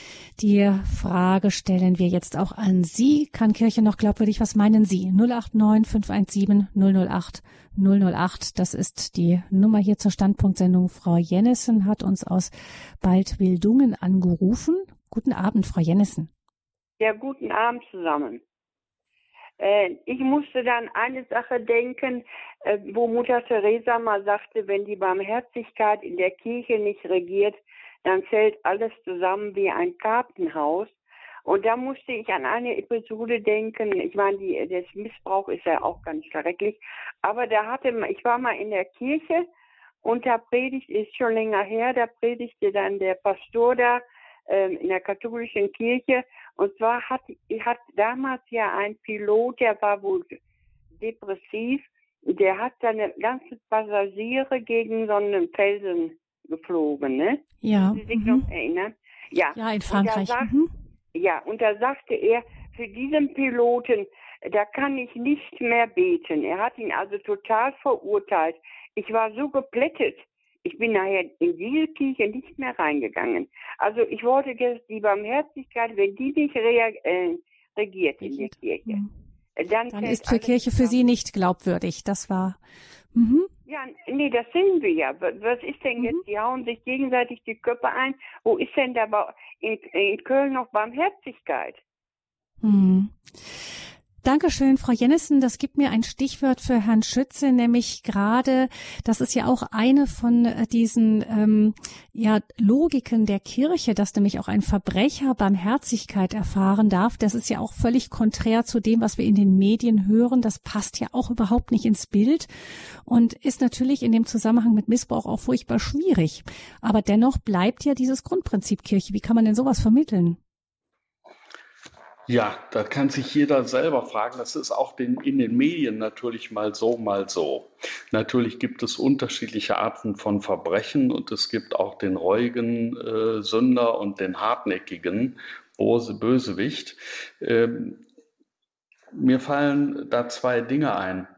die Frage stellen wir jetzt auch an Sie. Kann Kirche noch glaubwürdig? Was meinen Sie? 089 517 008 008. Das ist die Nummer hier zur Standpunktsendung. Frau Jennissen hat uns aus Baldwildungen angerufen. Guten Abend, Frau Jennissen. Ja, guten Abend zusammen. Äh, ich musste dann eine Sache denken, äh, wo Mutter Teresa mal sagte, wenn die Barmherzigkeit in der Kirche nicht regiert, dann fällt alles zusammen wie ein Kartenhaus. Und da musste ich an eine Episode denken. Ich meine, die, das Missbrauch ist ja auch ganz schrecklich. Aber da hatte, ich war mal in der Kirche und da predigt, ist schon länger her, da predigte dann der Pastor da ähm, in der katholischen Kirche. Und zwar hat, hat damals ja ein Pilot, der war wohl depressiv, der hat seine ganzen Passagiere gegen so einen Felsen geflogen, ne? Ja. Sie sich mhm. noch erinnern? Ja. Ja, in Frankreich. Mhm. Ja, und da sagte er, für diesen Piloten, da kann ich nicht mehr beten. Er hat ihn also total verurteilt. Ich war so geplättet. Ich bin nachher in diese Kirche nicht mehr reingegangen. Also ich wollte, dass die Barmherzigkeit, wenn die nicht äh, regiert in der Kirche, mhm. dann, dann ist für Kirche für Sie nicht glaubwürdig. Das war. Mhm. Ja, nee, das sehen wir ja. Was ist denn jetzt? Mhm. Die hauen sich gegenseitig die Köpfe ein. Wo ist denn da in, in Köln noch Barmherzigkeit? Mhm. Dankeschön, Frau Jennissen. Das gibt mir ein Stichwort für Herrn Schütze, nämlich gerade, das ist ja auch eine von äh, diesen ähm, ja, Logiken der Kirche, dass nämlich auch ein Verbrecher Barmherzigkeit erfahren darf. Das ist ja auch völlig konträr zu dem, was wir in den Medien hören. Das passt ja auch überhaupt nicht ins Bild und ist natürlich in dem Zusammenhang mit Missbrauch auch furchtbar schwierig. Aber dennoch bleibt ja dieses Grundprinzip Kirche. Wie kann man denn sowas vermitteln? Ja, da kann sich jeder selber fragen. Das ist auch den, in den Medien natürlich mal so, mal so. Natürlich gibt es unterschiedliche Arten von Verbrechen und es gibt auch den reuigen äh, Sünder und den hartnäckigen Bose Bösewicht. Ähm, mir fallen da zwei Dinge ein.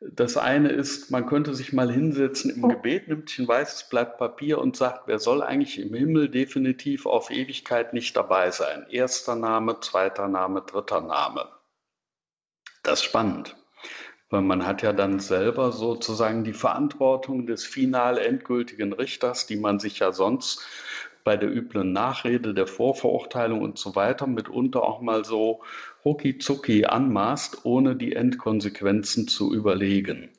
Das eine ist, man könnte sich mal hinsetzen im Gebet, nimmt sich ein weißes Blatt Papier und sagt, wer soll eigentlich im Himmel definitiv auf Ewigkeit nicht dabei sein? Erster Name, zweiter Name, dritter Name. Das ist spannend, weil man hat ja dann selber sozusagen die Verantwortung des final endgültigen Richters, die man sich ja sonst bei der üblen Nachrede, der Vorverurteilung und so weiter mitunter auch mal so rucki anmaßt, ohne die Endkonsequenzen zu überlegen.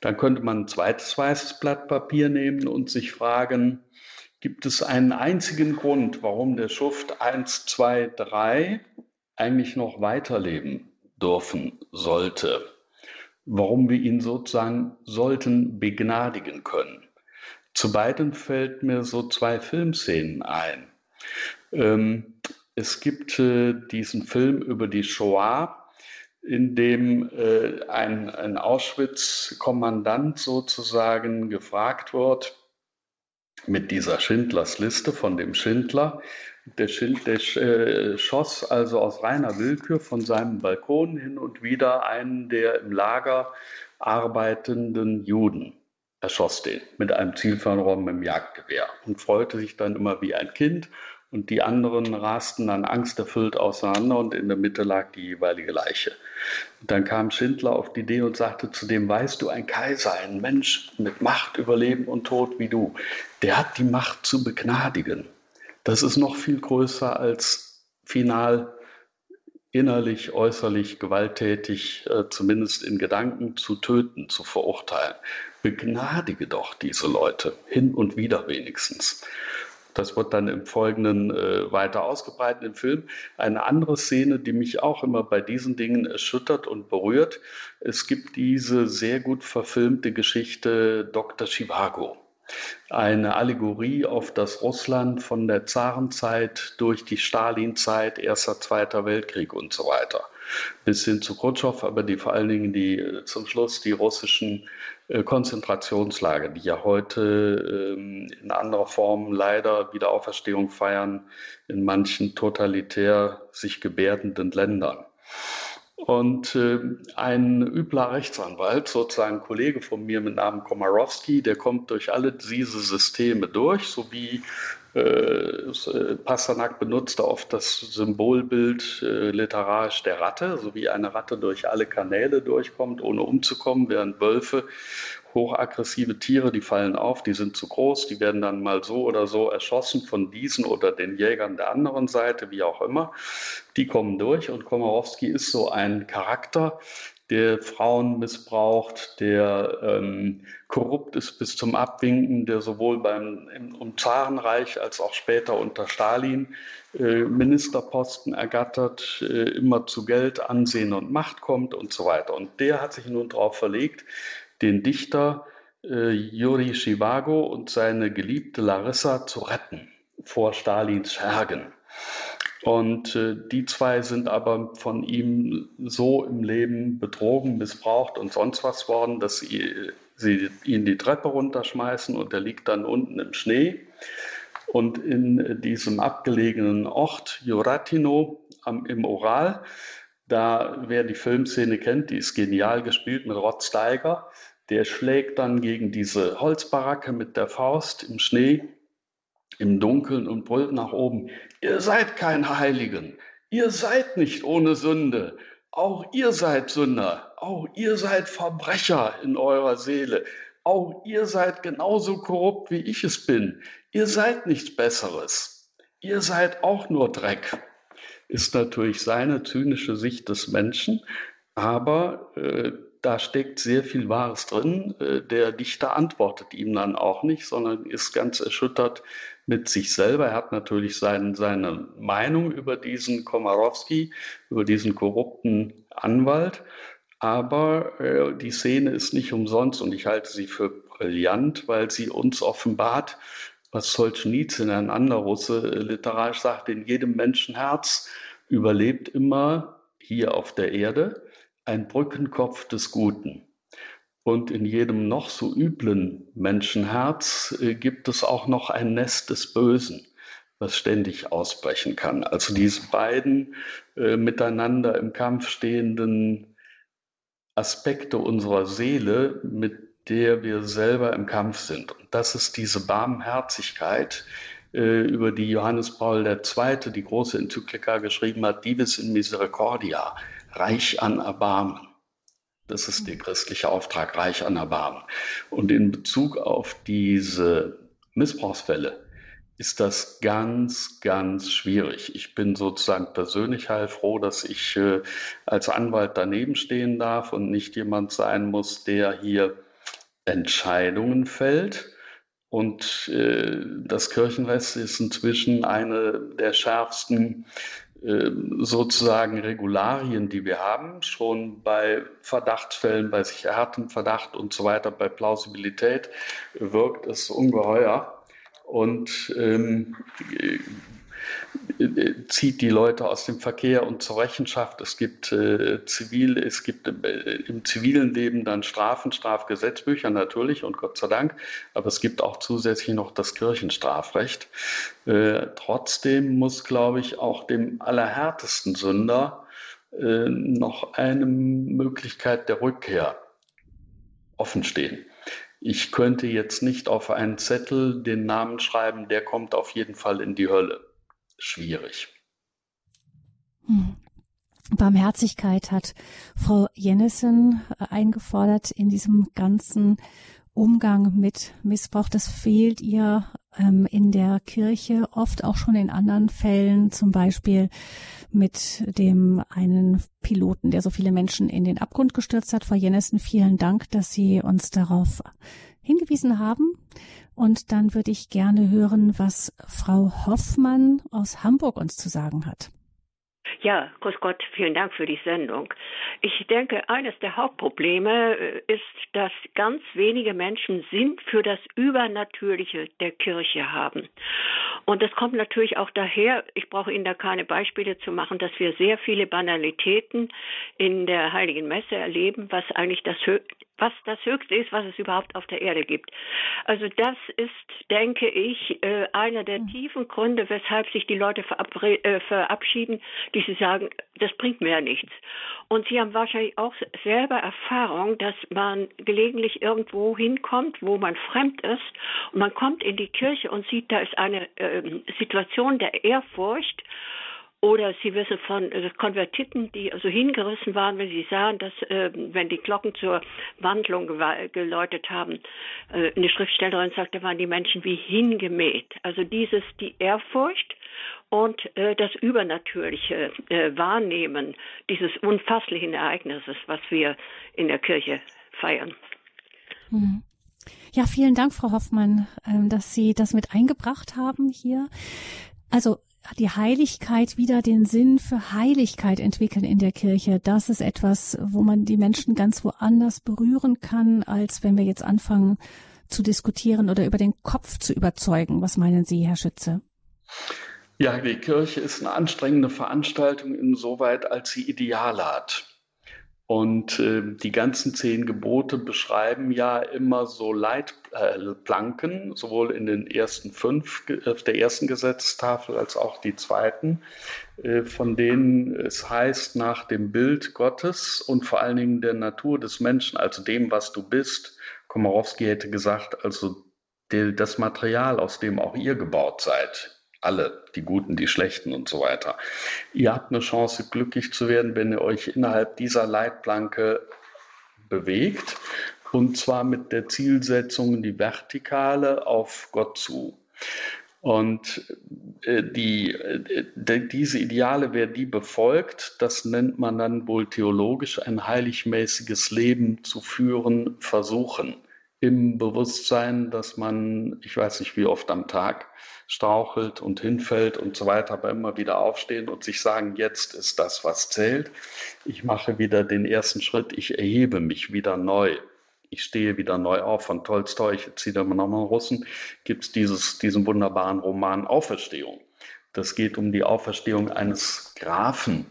Dann könnte man ein zweites weißes Blatt Papier nehmen und sich fragen, gibt es einen einzigen Grund, warum der Schuft 1, 2, 3 eigentlich noch weiterleben dürfen sollte? Warum wir ihn sozusagen sollten begnadigen können? Zu beiden fällt mir so zwei Filmszenen ein. Ähm, es gibt äh, diesen Film über die Shoah, in dem äh, ein, ein Auschwitz-Kommandant sozusagen gefragt wird, mit dieser Schindlers Liste von dem Schindler. Der, Schind, der äh, schoss also aus reiner Willkür von seinem Balkon hin und wieder einen der im Lager arbeitenden Juden erschoss den mit einem Zielfernrohr im Jagdgewehr und freute sich dann immer wie ein Kind. Und die anderen rasten dann angsterfüllt auseinander und in der Mitte lag die jeweilige Leiche. Und dann kam Schindler auf die Idee und sagte zu dem, weißt du, ein Kaiser, ein Mensch mit Macht über Leben und Tod wie du, der hat die Macht zu begnadigen. Das ist noch viel größer als final innerlich, äußerlich gewalttätig, äh, zumindest in Gedanken, zu töten, zu verurteilen. Begnadige doch diese Leute, hin und wieder wenigstens. Das wird dann im Folgenden äh, weiter ausgebreitet im Film. Eine andere Szene, die mich auch immer bei diesen Dingen erschüttert und berührt. Es gibt diese sehr gut verfilmte Geschichte Dr. Chivago eine Allegorie auf das Russland von der Zarenzeit durch die Stalinzeit, Erster, Zweiter Weltkrieg und so weiter. Bis hin zu Khrushchev, aber die vor allen Dingen die zum Schluss die russischen äh, Konzentrationslager, die ja heute ähm, in anderer Form leider wieder Auferstehung feiern in manchen totalitär sich gebärdenden Ländern. Und äh, ein übler Rechtsanwalt, sozusagen ein Kollege von mir mit Namen Komarowski, der kommt durch alle diese Systeme durch, so wie äh, äh Pasternak benutzte oft das Symbolbild äh, literarisch der Ratte, so wie eine Ratte durch alle Kanäle durchkommt, ohne umzukommen, während Wölfe hochaggressive Tiere, die fallen auf, die sind zu groß, die werden dann mal so oder so erschossen von diesen oder den Jägern der anderen Seite, wie auch immer. Die kommen durch und Komorowski ist so ein Charakter, der Frauen missbraucht, der ähm, korrupt ist bis zum Abwinken, der sowohl beim im, im Zarenreich als auch später unter Stalin äh, Ministerposten ergattert, äh, immer zu Geld, Ansehen und Macht kommt und so weiter. Und der hat sich nun darauf verlegt, den Dichter äh, Juri Chivago und seine geliebte Larissa zu retten vor Stalins Schergen. Und äh, die zwei sind aber von ihm so im Leben betrogen, missbraucht und sonst was worden, dass sie, sie ihn die Treppe runterschmeißen und er liegt dann unten im Schnee. Und in diesem abgelegenen Ort Juratino am, im Ural, da, wer die Filmszene kennt, die ist genial gespielt mit Rod Steiger, der schlägt dann gegen diese Holzbaracke mit der Faust im Schnee, im Dunkeln und brüllt nach oben, ihr seid keine Heiligen, ihr seid nicht ohne Sünde, auch ihr seid Sünder, auch ihr seid Verbrecher in eurer Seele, auch ihr seid genauso korrupt, wie ich es bin. Ihr seid nichts Besseres. Ihr seid auch nur Dreck. Ist natürlich seine zynische Sicht des Menschen, aber äh, da steckt sehr viel Wahres drin. Äh, der Dichter antwortet ihm dann auch nicht, sondern ist ganz erschüttert mit sich selber. Er hat natürlich sein, seine Meinung über diesen Komarowski, über diesen korrupten Anwalt. Aber äh, die Szene ist nicht umsonst und ich halte sie für brillant, weil sie uns offenbart, was Solzhenitsyn, ein anderer Russe, äh, literarisch sagt, in jedem Menschenherz überlebt immer hier auf der Erde ein Brückenkopf des Guten. Und in jedem noch so üblen Menschenherz äh, gibt es auch noch ein Nest des Bösen, was ständig ausbrechen kann. Also diese beiden äh, miteinander im Kampf stehenden Aspekte unserer Seele, mit der wir selber im Kampf sind. Und das ist diese Barmherzigkeit, äh, über die Johannes Paul II., die große Enzyklika, geschrieben hat, Divis in Misericordia, reich an Erbarmen. Das ist der christliche Auftrag, reich an Erbarmen. Und in Bezug auf diese Missbrauchsfälle ist das ganz, ganz schwierig. Ich bin sozusagen persönlich heilfroh, dass ich äh, als Anwalt daneben stehen darf und nicht jemand sein muss, der hier Entscheidungen fällt. Und äh, das Kirchenrecht ist inzwischen eine der schärfsten ähm, sozusagen Regularien, die wir haben, schon bei Verdachtsfällen, bei sich erhärtetem Verdacht und so weiter, bei Plausibilität wirkt es ungeheuer und ähm, äh, zieht die Leute aus dem Verkehr und zur Rechenschaft. Es gibt äh, zivil, es gibt äh, im zivilen Leben dann Strafen, Strafgesetzbücher natürlich und Gott sei Dank, aber es gibt auch zusätzlich noch das Kirchenstrafrecht. Äh, trotzdem muss, glaube ich, auch dem allerhärtesten Sünder äh, noch eine Möglichkeit der Rückkehr offenstehen. Ich könnte jetzt nicht auf einen Zettel den Namen schreiben, der kommt auf jeden Fall in die Hölle schwierig. Hm. Barmherzigkeit hat Frau Jennison äh, eingefordert in diesem ganzen Umgang mit Missbrauch. Das fehlt ihr ähm, in der Kirche, oft auch schon in anderen Fällen, zum Beispiel mit dem einen Piloten, der so viele Menschen in den Abgrund gestürzt hat. Frau Jennison, vielen Dank, dass Sie uns darauf hingewiesen haben. Und dann würde ich gerne hören, was Frau Hoffmann aus Hamburg uns zu sagen hat. Ja, grüß Gott, vielen Dank für die Sendung. Ich denke, eines der Hauptprobleme äh, ist, dass ganz wenige Menschen Sinn für das Übernatürliche der Kirche haben. Und das kommt natürlich auch daher, ich brauche Ihnen da keine Beispiele zu machen, dass wir sehr viele Banalitäten in der Heiligen Messe erleben, was eigentlich das was das Höchste ist, was es überhaupt auf der Erde gibt. Also das ist, denke ich, äh, einer der hm. tiefen Gründe, weshalb sich die Leute äh, verabschieden, die sie sagen, das bringt mir ja nichts. Und sie haben wahrscheinlich auch selber Erfahrung, dass man gelegentlich irgendwo hinkommt, wo man fremd ist, und man kommt in die Kirche und sieht, da ist eine äh, Situation der Ehrfurcht oder Sie wissen von äh, Konvertiten, die also hingerissen waren, wenn sie sahen, dass, äh, wenn die Glocken zur Wandlung geläutet haben, äh, eine Schriftstellerin sagte, waren die Menschen wie hingemäht. Also dieses, die Ehrfurcht und äh, das übernatürliche äh, Wahrnehmen dieses unfasslichen Ereignisses, was wir in der Kirche feiern. Mhm. Ja, vielen Dank, Frau Hoffmann, ähm, dass Sie das mit eingebracht haben hier. Also die Heiligkeit wieder den Sinn für Heiligkeit entwickeln in der Kirche. Das ist etwas, wo man die Menschen ganz woanders berühren kann, als wenn wir jetzt anfangen zu diskutieren oder über den Kopf zu überzeugen. Was meinen Sie, Herr Schütze? Ja, die Kirche ist eine anstrengende Veranstaltung insoweit, als sie Ideale hat. Und äh, die ganzen zehn Gebote beschreiben ja immer so Leitplanken, äh, sowohl in den ersten fünf, auf der ersten Gesetzestafel als auch die zweiten, äh, von denen es heißt, nach dem Bild Gottes und vor allen Dingen der Natur des Menschen, also dem, was du bist. Komorowski hätte gesagt, also das Material, aus dem auch ihr gebaut seid, alle, die Guten, die Schlechten und so weiter. Ihr habt eine Chance, glücklich zu werden, wenn ihr euch innerhalb dieser Leitplanke bewegt. und zwar mit der Zielsetzung, die Vertikale auf Gott zu. Und äh, die, äh, diese Ideale, wer die befolgt, das nennt man dann wohl theologisch ein heiligmäßiges Leben zu führen, versuchen. Im Bewusstsein, dass man, ich weiß nicht wie oft am Tag, strauchelt und hinfällt und so weiter, aber immer wieder aufstehen und sich sagen, jetzt ist das, was zählt. Ich mache wieder den ersten Schritt, ich erhebe mich wieder neu ich stehe wieder neu auf von Tolstoi, ich ziehe da mal nochmal Russen, gibt es diesen wunderbaren Roman Auferstehung. Das geht um die Auferstehung eines Grafen,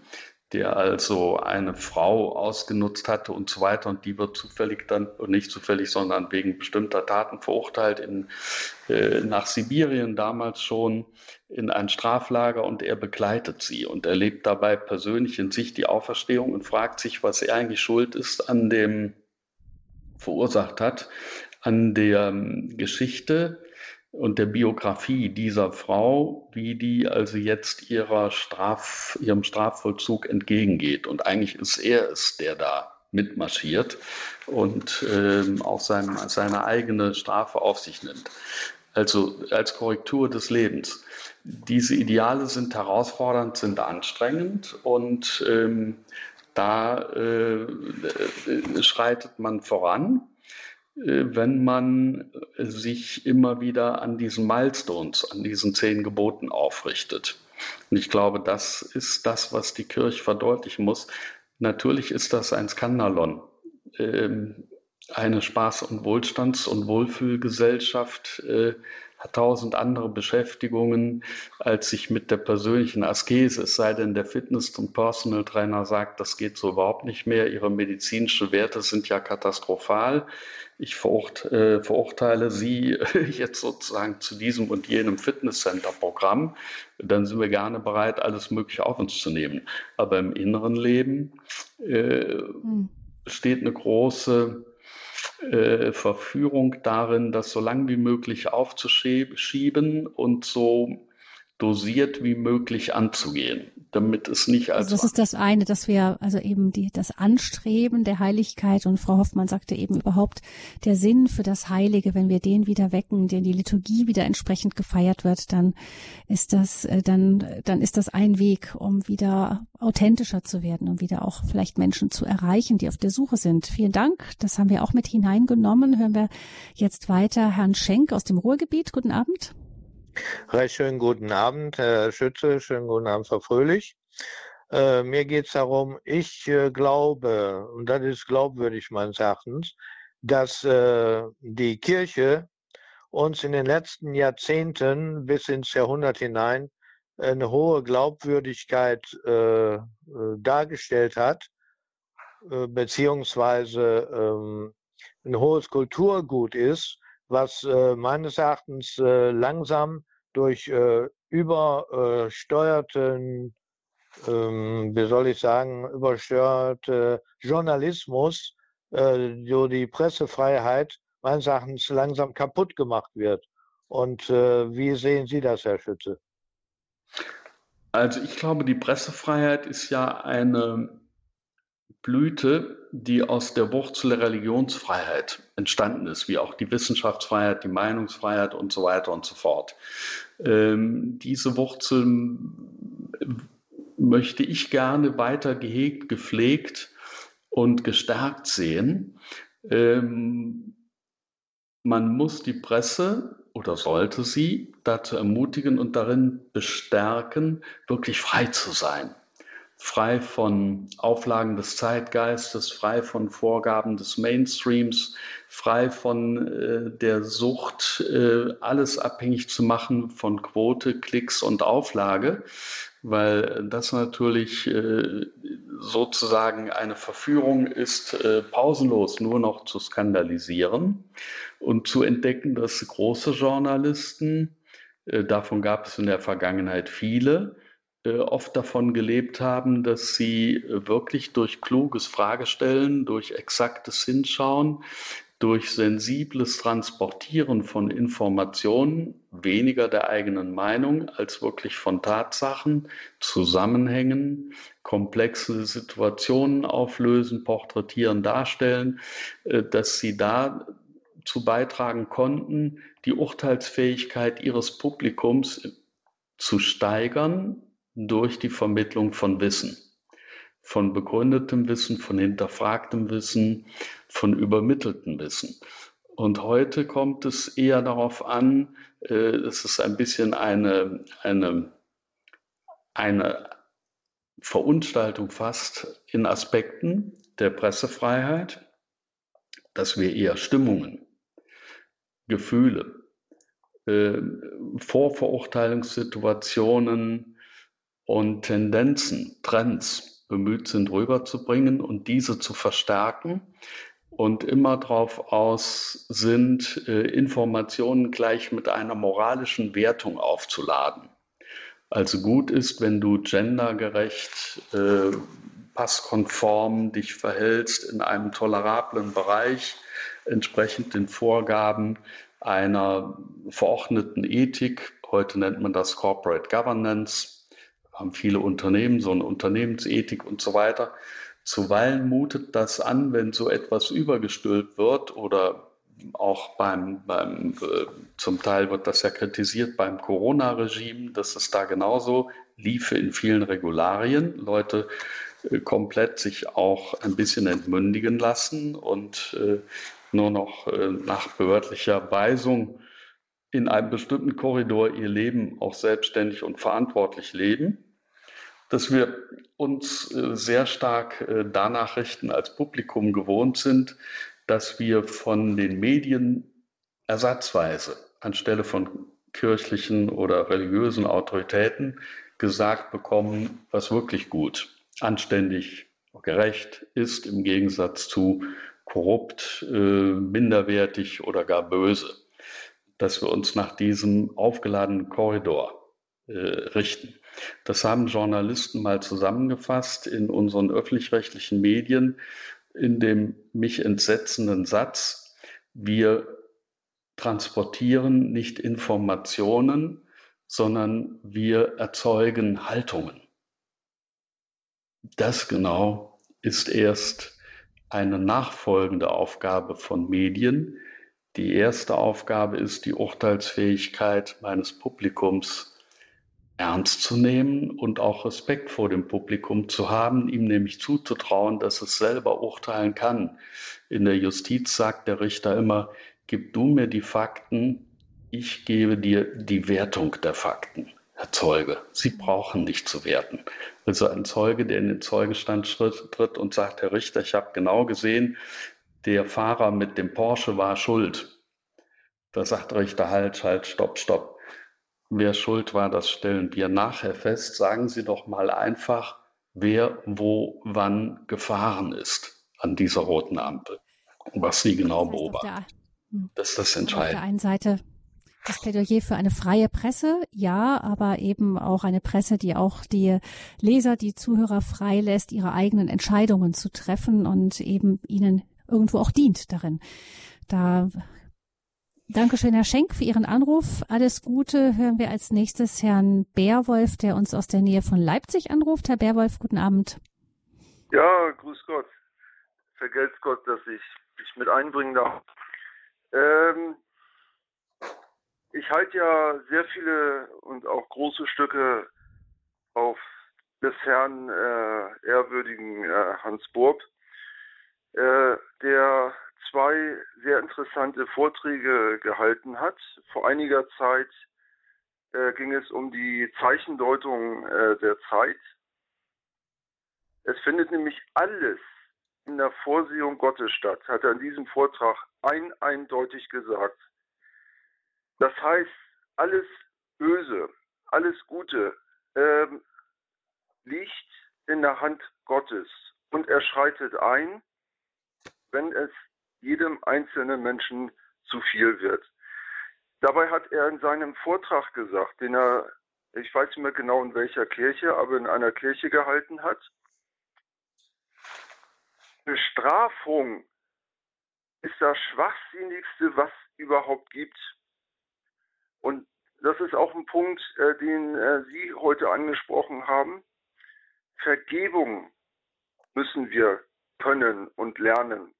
der also eine Frau ausgenutzt hatte und so weiter. Und die wird zufällig dann, nicht zufällig, sondern wegen bestimmter Taten verurteilt in, äh, nach Sibirien damals schon in ein Straflager und er begleitet sie und erlebt dabei persönlich in sich die Auferstehung und fragt sich, was er eigentlich schuld ist an dem verursacht hat an der ähm, Geschichte und der Biografie dieser Frau, wie die also jetzt ihrer Straf, ihrem Strafvollzug entgegengeht. Und eigentlich ist er es, der da mitmarschiert und äh, auch sein, seine eigene Strafe auf sich nimmt. Also als Korrektur des Lebens. Diese Ideale sind herausfordernd, sind anstrengend und ähm, da äh, schreitet man voran, äh, wenn man sich immer wieder an diesen Milestones, an diesen zehn Geboten aufrichtet. Und ich glaube, das ist das, was die Kirche verdeutlichen muss. Natürlich ist das ein Skandalon. Ähm, eine Spaß- und Wohlstands- und Wohlfühlgesellschaft äh, hat tausend andere Beschäftigungen, als sich mit der persönlichen Askese, es sei denn, der Fitness- und Personal Trainer sagt, das geht so überhaupt nicht mehr, ihre medizinischen Werte sind ja katastrophal. Ich äh, verurteile Sie jetzt sozusagen zu diesem und jenem Fitnesscenter-Programm, dann sind wir gerne bereit, alles Mögliche auf uns zu nehmen. Aber im inneren Leben äh, hm. steht eine große äh, Verführung darin, das so lang wie möglich aufzuschieben und so dosiert wie möglich anzugehen, damit es nicht als. Also das ist das eine, dass wir also eben die, das Anstreben der Heiligkeit und Frau Hoffmann sagte eben überhaupt der Sinn für das Heilige, wenn wir den wieder wecken, den die Liturgie wieder entsprechend gefeiert wird, dann ist das, äh, dann, dann ist das ein Weg, um wieder authentischer zu werden, um wieder auch vielleicht Menschen zu erreichen, die auf der Suche sind. Vielen Dank. Das haben wir auch mit hineingenommen. Hören wir jetzt weiter Herrn Schenk aus dem Ruhrgebiet. Guten Abend. Recht schönen guten Abend, Herr Schütze. Schönen guten Abend, Frau Fröhlich. Äh, mir geht es darum, ich äh, glaube, und das ist glaubwürdig meines Erachtens, dass äh, die Kirche uns in den letzten Jahrzehnten bis ins Jahrhundert hinein eine hohe Glaubwürdigkeit äh, äh, dargestellt hat, äh, beziehungsweise ähm, ein hohes Kulturgut ist, was äh, meines Erachtens äh, langsam durch äh, übersteuerten, ähm, wie soll ich sagen, übersteuerte Journalismus, äh, so die Pressefreiheit meines Erachtens langsam kaputt gemacht wird. Und äh, wie sehen Sie das, Herr Schütze? Also ich glaube, die Pressefreiheit ist ja eine Blüte, die aus der Wurzel der Religionsfreiheit entstanden ist, wie auch die Wissenschaftsfreiheit, die Meinungsfreiheit und so weiter und so fort. Ähm, diese Wurzel möchte ich gerne weiter gehegt, gepflegt und gestärkt sehen. Ähm, man muss die Presse oder sollte sie dazu ermutigen und darin bestärken, wirklich frei zu sein frei von Auflagen des Zeitgeistes, frei von Vorgaben des Mainstreams, frei von äh, der Sucht, äh, alles abhängig zu machen von Quote, Klicks und Auflage, weil das natürlich äh, sozusagen eine Verführung ist, äh, pausenlos nur noch zu skandalisieren und zu entdecken, dass große Journalisten, äh, davon gab es in der Vergangenheit viele, oft davon gelebt haben, dass sie äh, wirklich durch kluges Fragestellen, durch exaktes Hinschauen durch sensibles Transportieren von Informationen, weniger der eigenen Meinung als wirklich von Tatsachen, Zusammenhängen, komplexe Situationen auflösen, porträtieren, darstellen, äh, dass sie dazu beitragen konnten, die Urteilsfähigkeit ihres Publikums zu steigern durch die Vermittlung von Wissen von begründetem Wissen, von hinterfragtem Wissen, von übermitteltem Wissen. Und heute kommt es eher darauf an, äh, es ist ein bisschen eine, eine, eine Verunstaltung fast in Aspekten der Pressefreiheit, dass wir eher Stimmungen, Gefühle, äh, Vorverurteilungssituationen und Tendenzen, Trends bemüht sind, rüberzubringen und diese zu verstärken und immer darauf aus sind, äh, Informationen gleich mit einer moralischen Wertung aufzuladen. Also gut ist, wenn du gendergerecht, äh, passkonform dich verhältst in einem tolerablen Bereich, entsprechend den Vorgaben einer verordneten Ethik. Heute nennt man das Corporate Governance haben viele Unternehmen, so eine Unternehmensethik und so weiter. Zuweilen mutet das an, wenn so etwas übergestülpt wird oder auch beim, beim äh, zum Teil wird das ja kritisiert beim Corona-Regime, dass es da genauso liefe in vielen Regularien. Leute äh, komplett sich auch ein bisschen entmündigen lassen und äh, nur noch nach behördlicher Weisung in einem bestimmten Korridor ihr Leben auch selbstständig und verantwortlich leben, dass wir uns äh, sehr stark äh, danach richten als Publikum gewohnt sind, dass wir von den Medien ersatzweise anstelle von kirchlichen oder religiösen Autoritäten gesagt bekommen, was wirklich gut, anständig, gerecht ist im Gegensatz zu korrupt, äh, minderwertig oder gar böse dass wir uns nach diesem aufgeladenen Korridor äh, richten. Das haben Journalisten mal zusammengefasst in unseren öffentlich-rechtlichen Medien in dem mich entsetzenden Satz, wir transportieren nicht Informationen, sondern wir erzeugen Haltungen. Das genau ist erst eine nachfolgende Aufgabe von Medien, die erste Aufgabe ist, die Urteilsfähigkeit meines Publikums ernst zu nehmen und auch Respekt vor dem Publikum zu haben, ihm nämlich zuzutrauen, dass es selber urteilen kann. In der Justiz sagt der Richter immer, gib du mir die Fakten, ich gebe dir die Wertung der Fakten. Herr Zeuge, Sie brauchen nicht zu werten. Also ein Zeuge, der in den Zeugestand tritt und sagt, Herr Richter, ich habe genau gesehen, der Fahrer mit dem Porsche war schuld. Da sagt der Richter, halt, halt, stopp, stopp. Wer schuld war, das stellen wir nachher fest. Sagen Sie doch mal einfach, wer wo wann gefahren ist an dieser roten Ampel. Was Sie genau beobachten. Hm. Das ist das Entscheidende. Auf der einen Seite das Plädoyer für eine freie Presse, ja, aber eben auch eine Presse, die auch die Leser, die Zuhörer frei lässt, ihre eigenen Entscheidungen zu treffen und eben ihnen irgendwo auch dient darin. Da Dankeschön, Herr Schenk, für Ihren Anruf. Alles Gute. Hören wir als nächstes Herrn Bärwolf, der uns aus der Nähe von Leipzig anruft. Herr Bärwolf, guten Abend. Ja, grüß Gott. Vergelt's Gott, dass ich mich mit einbringen darf. Ähm, ich halte ja sehr viele und auch große Stücke auf des Herrn äh, ehrwürdigen äh, Hans Burb äh, der zwei sehr interessante Vorträge gehalten hat. Vor einiger Zeit äh, ging es um die Zeichendeutung äh, der Zeit. Es findet nämlich alles in der Vorsehung Gottes statt, hat er in diesem Vortrag ein eindeutig gesagt. Das heißt, alles Böse, alles Gute ähm, liegt in der Hand Gottes und er schreitet ein wenn es jedem einzelnen Menschen zu viel wird. Dabei hat er in seinem Vortrag gesagt, den er, ich weiß nicht mehr genau in welcher Kirche, aber in einer Kirche gehalten hat, Bestrafung ist das Schwachsinnigste, was überhaupt gibt. Und das ist auch ein Punkt, äh, den äh, Sie heute angesprochen haben. Vergebung müssen wir können und lernen.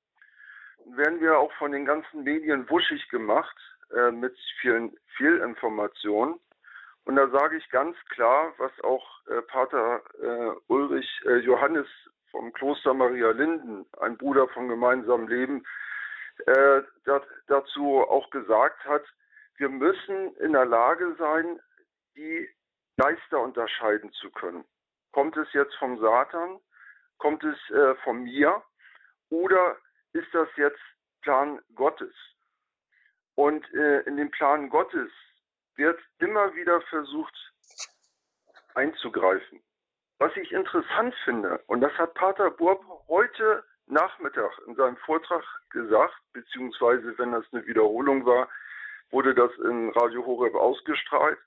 Werden wir auch von den ganzen Medien wuschig gemacht äh, mit vielen Fehlinformationen. Und da sage ich ganz klar, was auch äh, Pater äh, Ulrich äh, Johannes vom Kloster Maria Linden, ein Bruder vom gemeinsamen Leben, äh, dat, dazu auch gesagt hat, wir müssen in der Lage sein, die Geister unterscheiden zu können. Kommt es jetzt vom Satan? Kommt es äh, von mir? Oder ist das jetzt Plan Gottes? Und äh, in den Plan Gottes wird immer wieder versucht einzugreifen. Was ich interessant finde, und das hat Pater Burb heute Nachmittag in seinem Vortrag gesagt, beziehungsweise wenn das eine Wiederholung war, wurde das in Radio Horeb ausgestrahlt.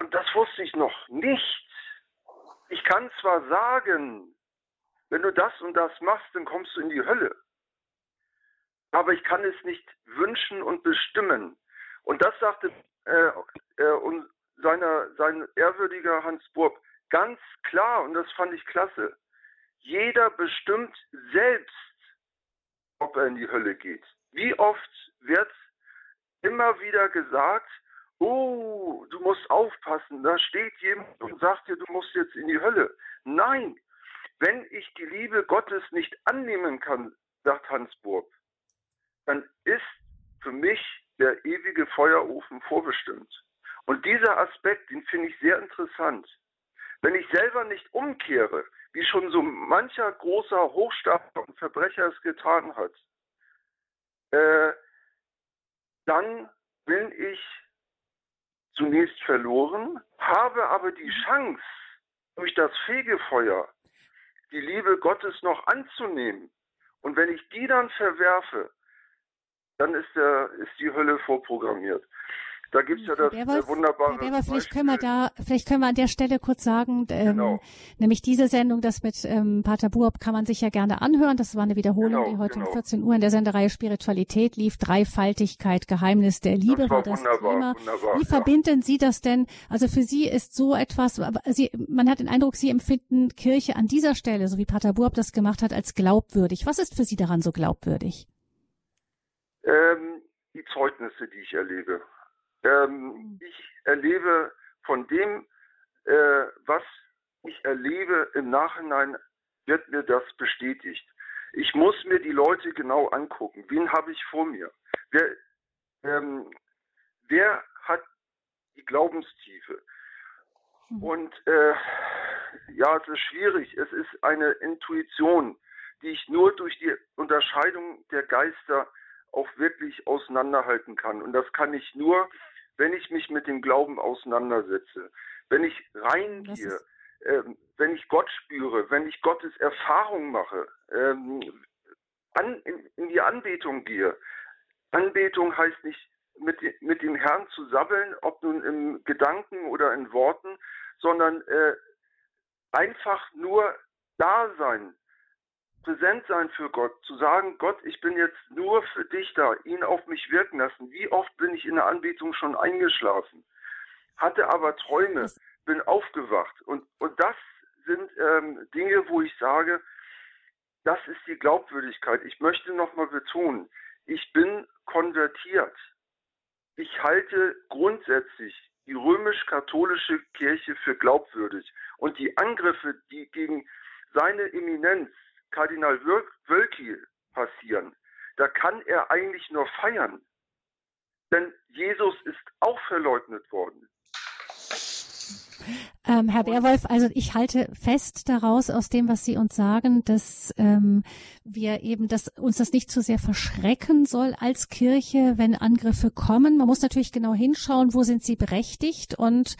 Und das wusste ich noch nicht. Ich kann zwar sagen, wenn du das und das machst, dann kommst du in die Hölle. Aber ich kann es nicht wünschen und bestimmen. Und das sagte äh, äh, und seiner, sein ehrwürdiger Hans Burb ganz klar, und das fand ich klasse. Jeder bestimmt selbst, ob er in die Hölle geht. Wie oft wird immer wieder gesagt, oh, du musst aufpassen, da steht jemand und sagt dir, du musst jetzt in die Hölle. Nein, wenn ich die Liebe Gottes nicht annehmen kann, sagt Hans Burg, dann ist für mich der ewige Feuerofen vorbestimmt. Und dieser Aspekt, den finde ich sehr interessant. Wenn ich selber nicht umkehre, wie schon so mancher großer Hochstapler und Verbrecher es getan hat, äh, dann bin ich zunächst verloren, habe aber die Chance, durch das Fegefeuer die Liebe Gottes noch anzunehmen. Und wenn ich die dann verwerfe, dann ist, der, ist die Hölle vorprogrammiert. Da gibt's ja das Berwolf, wunderbare. Herr Berwolf, vielleicht können wir da, vielleicht können wir an der Stelle kurz sagen, ähm, genau. nämlich diese Sendung, das mit ähm, Pater Buob kann man sich ja gerne anhören. Das war eine Wiederholung, genau, die heute genau. um 14 Uhr in der Sendereihe Spiritualität lief. Dreifaltigkeit, Geheimnis der Liebe das war, war das wunderbar, Thema. Wunderbar, Wie ja. verbinden Sie das denn? Also für Sie ist so etwas, Sie, man hat den Eindruck, Sie empfinden Kirche an dieser Stelle, so wie Pater Buob das gemacht hat, als glaubwürdig. Was ist für Sie daran so glaubwürdig? Ähm, die Zeugnisse, die ich erlebe. Ähm, mhm. ich erlebe von dem, äh, was ich erlebe im Nachhinein, wird mir das bestätigt. Ich muss mir die Leute genau angucken. Wen habe ich vor mir? Wer, ähm, wer hat die Glaubenstiefe? Mhm. Und äh, ja, es ist schwierig. Es ist eine Intuition, die ich nur durch die Unterscheidung der Geister auch wirklich auseinanderhalten kann. Und das kann ich nur, wenn ich mich mit dem Glauben auseinandersetze, wenn ich reingehe, ähm, wenn ich Gott spüre, wenn ich Gottes Erfahrung mache, ähm, an, in, in, die Anbetung gehe. Anbetung heißt nicht mit, mit dem Herrn zu sabbeln, ob nun im Gedanken oder in Worten, sondern äh, einfach nur da sein, präsent sein für Gott, zu sagen, Gott, ich bin jetzt nur für dich da, ihn auf mich wirken lassen. Wie oft bin ich in der Anbetung schon eingeschlafen, hatte aber Träume, bin aufgewacht. Und, und das sind ähm, Dinge, wo ich sage, das ist die Glaubwürdigkeit. Ich möchte nochmal betonen, ich bin konvertiert. Ich halte grundsätzlich die römisch-katholische Kirche für glaubwürdig. Und die Angriffe, die gegen seine Eminenz, Kardinal Wölki passieren, da kann er eigentlich nur feiern. Denn Jesus ist auch verleugnet worden. Ähm, Herr Wehrwolf, also ich halte fest daraus aus dem, was Sie uns sagen, dass ähm, wir eben, dass uns das nicht zu sehr verschrecken soll als Kirche, wenn Angriffe kommen. Man muss natürlich genau hinschauen, wo sind sie berechtigt und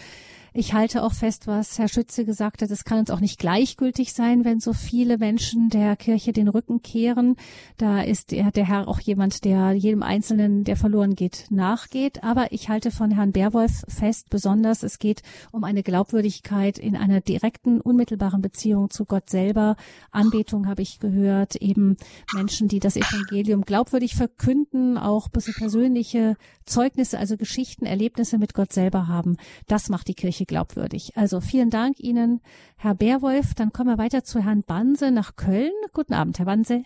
Ich halte auch fest, was Herr Schütze gesagt hat. Es kann uns auch nicht gleichgültig sein, wenn so viele Menschen der Kirche den Rücken kehren. Da ist der, der Herr auch jemand, der jedem Einzelnen, der verloren geht, nachgeht. Aber ich halte von Herrn Berwolf fest, besonders es geht um eine Glaubwürdigkeit in einer direkten, unmittelbaren Beziehung zu Gott selber. Anbetung habe ich gehört, eben Menschen, die das Evangelium glaubwürdig verkünden, auch persönliche Zeugnisse, also Geschichten, Erlebnisse mit Gott selber haben. Das macht die Kirche glaubwürdig. Also vielen Dank Ihnen, Herr Beerwolf. Dann kommen wir weiter zu Herrn Banse nach Köln. Guten Abend, Herr Banse.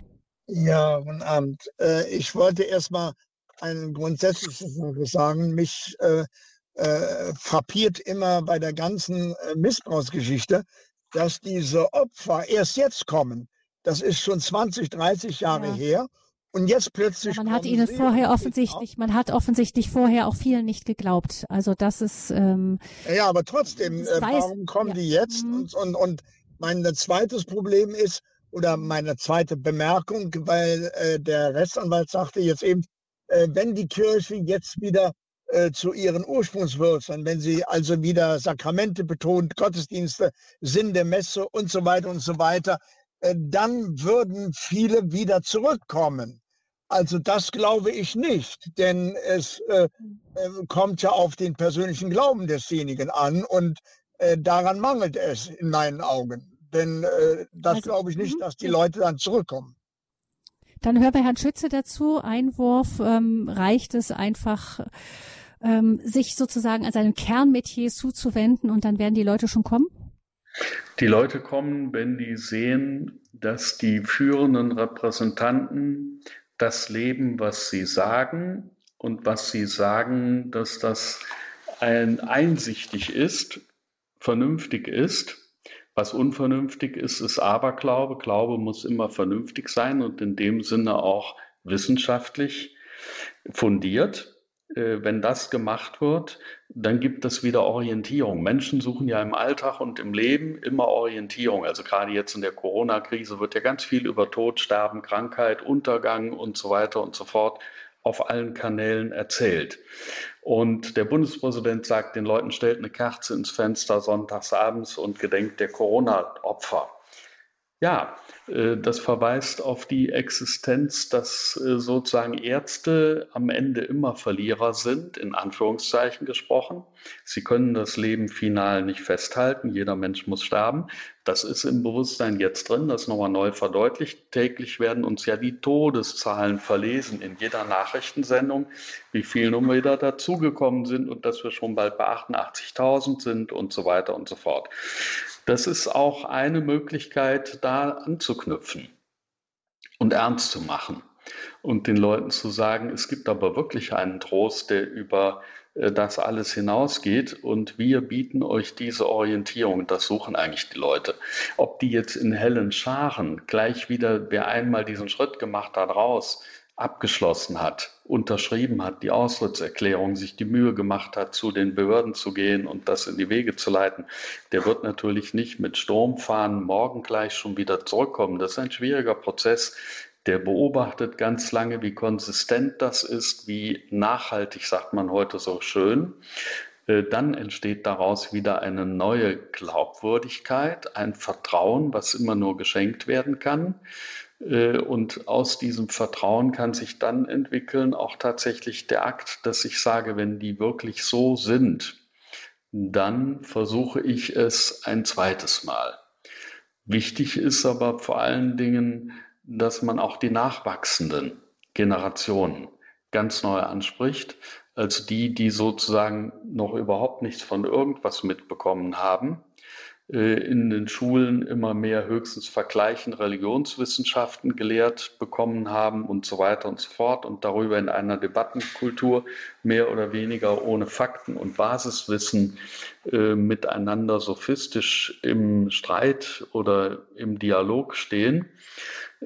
Ja, guten Abend. Äh, ich wollte erstmal ein grundsätzliches Sache sagen. Mich äh, äh, frappiert immer bei der ganzen äh, Missbrauchsgeschichte, dass diese Opfer erst jetzt kommen. Das ist schon 20, 30 Jahre ja. her. Und jetzt plötzlich. Ja, man hat ihnen vorher offensichtlich, man hat offensichtlich vorher auch vielen nicht geglaubt. Also das ist. Ähm, ja, aber trotzdem, äh, warum kommen ja. die jetzt? Mhm. Und, und, und mein zweites Problem ist, oder meine zweite Bemerkung, weil äh, der Rechtsanwalt sagte jetzt eben, äh, wenn die Kirche jetzt wieder äh, zu ihren Ursprungswurzeln, wenn sie also wieder Sakramente betont, Gottesdienste, Sinn der Messe und so weiter und so weiter, äh, dann würden viele wieder zurückkommen. Also das glaube ich nicht, denn es äh, äh, kommt ja auf den persönlichen Glauben desjenigen an und äh, daran mangelt es in meinen Augen. Denn äh, das also, glaube ich nicht, mhm. dass die Leute dann zurückkommen. Dann hören wir Herrn Schütze dazu. Einwurf ähm, reicht es einfach, ähm, sich sozusagen an seinem Kernmetier zuzuwenden und dann werden die Leute schon kommen? Die Leute kommen, wenn die sehen, dass die führenden Repräsentanten das leben, was sie sagen und was sie sagen, dass das ein einsichtig ist, vernünftig ist. Was unvernünftig ist, ist Aberglaube. Glaube muss immer vernünftig sein und in dem Sinne auch wissenschaftlich fundiert. Äh, wenn das gemacht wird, dann gibt es wieder Orientierung. Menschen suchen ja im Alltag und im Leben immer Orientierung. Also gerade jetzt in der Corona-Krise wird ja ganz viel über Tod, Sterben, Krankheit, Untergang und so weiter und so fort auf allen Kanälen erzählt. Und der Bundespräsident sagt den Leuten, stellt eine Kerze ins Fenster sonntags abends und gedenkt der Corona-Opfer. Ja, das verweist auf die Existenz, dass äh, sozusagen Ärzte am Ende immer Verlierer sind, in Anführungszeichen gesprochen. Sie können das Leben final nicht festhalten. Jeder Mensch muss sterben. Das ist im Bewusstsein jetzt drin, das nochmal neu verdeutlicht. Täglich werden uns ja die Todeszahlen verlesen in jeder Nachrichtensendung, wie viele nun wieder dazugekommen sind und dass wir schon bald bei 88.000 sind und so weiter und so fort. Das ist auch eine Möglichkeit, da anzuknüpfen und ernst zu machen und den Leuten zu sagen, es gibt aber wirklich einen Trost, der über äh, das alles hinausgeht und wir bieten euch diese Orientierung. Das suchen eigentlich die Leute. Ob die jetzt in hellen Scharen gleich wieder, wer einmal diesen Schritt gemacht hat, raus, abgeschlossen hat, unterschrieben hat, die Austrittserklärung, sich die Mühe gemacht hat, zu den Behörden zu gehen und das in die Wege zu leiten, der wird natürlich nicht mit Sturmfahren morgen gleich schon wieder zurückkommen. Das ist ein schwieriger Prozess. Der beobachtet ganz lange, wie konsistent das ist, wie nachhaltig, sagt man heute so schön. Äh, dann entsteht daraus wieder eine neue Glaubwürdigkeit, ein Vertrauen, was immer nur geschenkt werden kann. Äh, und aus diesem Vertrauen kann sich dann entwickeln auch tatsächlich der Akt, dass ich sage, wenn die wirklich so sind, dann versuche ich es ein zweites Mal. Wichtig ist aber vor allen Dingen, dass man auch die nachwachsenden Generationen ganz neu anspricht, als die, die sozusagen noch überhaupt nichts von irgendwas mitbekommen haben in den Schulen immer mehr höchstens Vergleichen Religionswissenschaften gelehrt bekommen haben und so weiter und so fort und darüber in einer Debattenkultur mehr oder weniger ohne Fakten und Basiswissen äh, miteinander sophistisch im Streit oder im Dialog stehen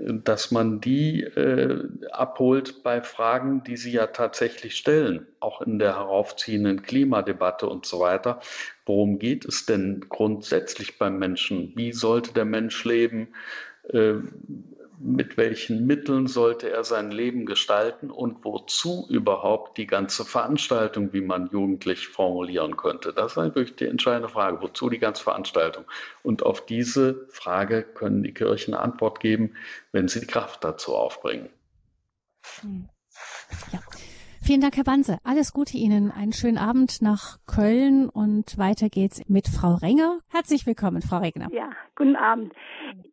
dass man die äh, abholt bei Fragen, die sie ja tatsächlich stellen, auch in der heraufziehenden Klimadebatte und so weiter. Worum geht es denn grundsätzlich beim Menschen? Wie sollte der Mensch leben? Äh, mit welchen Mitteln sollte er sein Leben gestalten und wozu überhaupt die ganze Veranstaltung, wie man jugendlich formulieren könnte. Das ist natürlich die entscheidende Frage. Wozu die ganze Veranstaltung? Und auf diese Frage können die Kirchen Antwort geben, wenn sie die Kraft dazu aufbringen. Hm. Ja. Vielen Dank, Herr Banse. Alles Gute Ihnen. Einen schönen Abend nach Köln und weiter geht's mit Frau Renger. Herzlich willkommen, Frau Regner. Ja, guten Abend.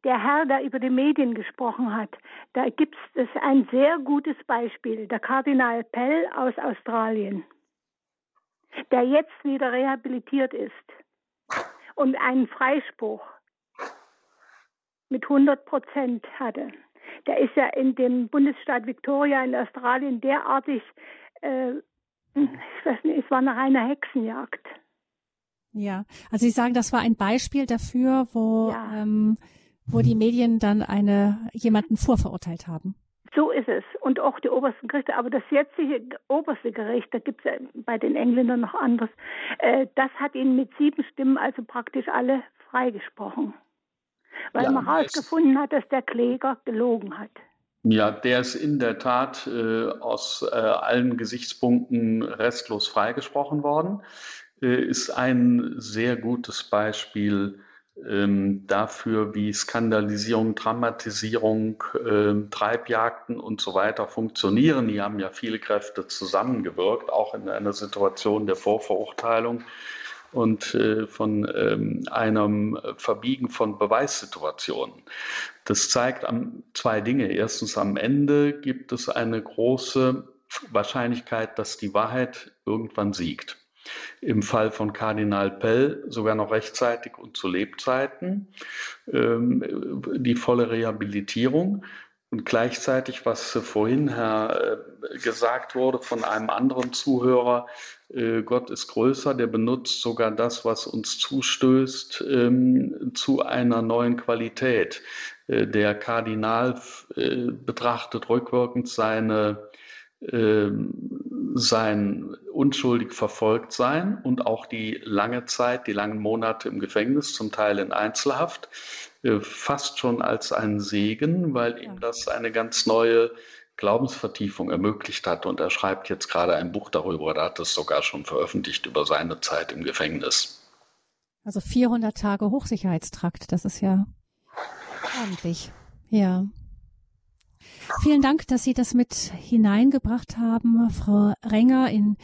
Der Herr, der über die Medien gesprochen hat, da gibt es ein sehr gutes Beispiel. Der Kardinal Pell aus Australien, der jetzt wieder rehabilitiert ist und einen Freispruch mit 100 Prozent hatte der ist ja in dem Bundesstaat Victoria in Australien derartig äh, ich weiß nicht, es war eine reine Hexenjagd. Ja, also Sie sagen, das war ein Beispiel dafür, wo, ja. ähm, wo die Medien dann eine, jemanden vorverurteilt haben. So ist es. Und auch die obersten Gerichte. Aber das jetzige oberste Gericht, da gibt es ja bei den Engländern noch anderes, äh, das hat ihn mit sieben Stimmen also praktisch alle freigesprochen. Weil ja, man herausgefunden hat, dass der Kläger gelogen hat. Ja, der ist in der Tat äh, aus äh, allen Gesichtspunkten restlos freigesprochen worden. Äh, ist ein sehr gutes Beispiel ähm, dafür, wie Skandalisierung, Dramatisierung, ähm, Treibjagden und so weiter funktionieren. Die haben ja viele Kräfte zusammengewirkt, auch in einer Situation der Vorverurteilung und äh, von ähm, einem Verbiegen von Beweissituationen. Das zeigt zwei Dinge. Erstens, am Ende gibt es eine große Wahrscheinlichkeit, dass die Wahrheit irgendwann siegt. Im Fall von Kardinal Pell sogar noch rechtzeitig und zu Lebzeiten ähm, die volle Rehabilitierung. Und gleichzeitig, was vorhin Herr, äh, gesagt wurde von einem anderen Zuhörer, Gott ist größer, der benutzt sogar das, was uns zustößt, ähm, zu einer neuen Qualität. Äh, der Kardinal äh, betrachtet rückwirkend seine ähm, sein unschuldig verfolgt sein und auch die lange Zeit, die langen Monate im Gefängnis, zum Teil in Einzelhaft, fast schon als einen Segen, weil ihm das eine ganz neue Glaubensvertiefung ermöglicht hat. Und er schreibt jetzt gerade ein Buch darüber, er hat es sogar schon veröffentlicht über seine Zeit im Gefängnis. Also 400 Tage Hochsicherheitstrakt, das ist ja ordentlich. Ja. Vielen Dank, dass Sie das mit hineingebracht haben, Frau Renger. In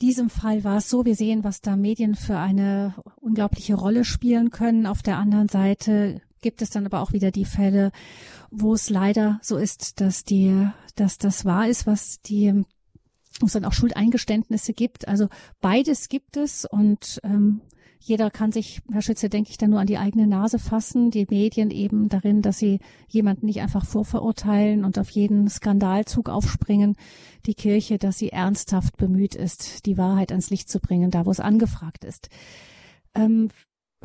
diesem Fall war es so, wir sehen, was da Medien für eine unglaubliche Rolle spielen können. Auf der anderen Seite gibt es dann aber auch wieder die Fälle, wo es leider so ist, dass die, dass das wahr ist, was die wo es dann auch Schuldeingeständnisse gibt. Also beides gibt es und ähm, jeder kann sich, Herr Schütze, denke ich, dann nur an die eigene Nase fassen. Die Medien eben darin, dass sie jemanden nicht einfach vorverurteilen und auf jeden Skandalzug aufspringen. Die Kirche, dass sie ernsthaft bemüht ist, die Wahrheit ans Licht zu bringen, da wo es angefragt ist. Ähm,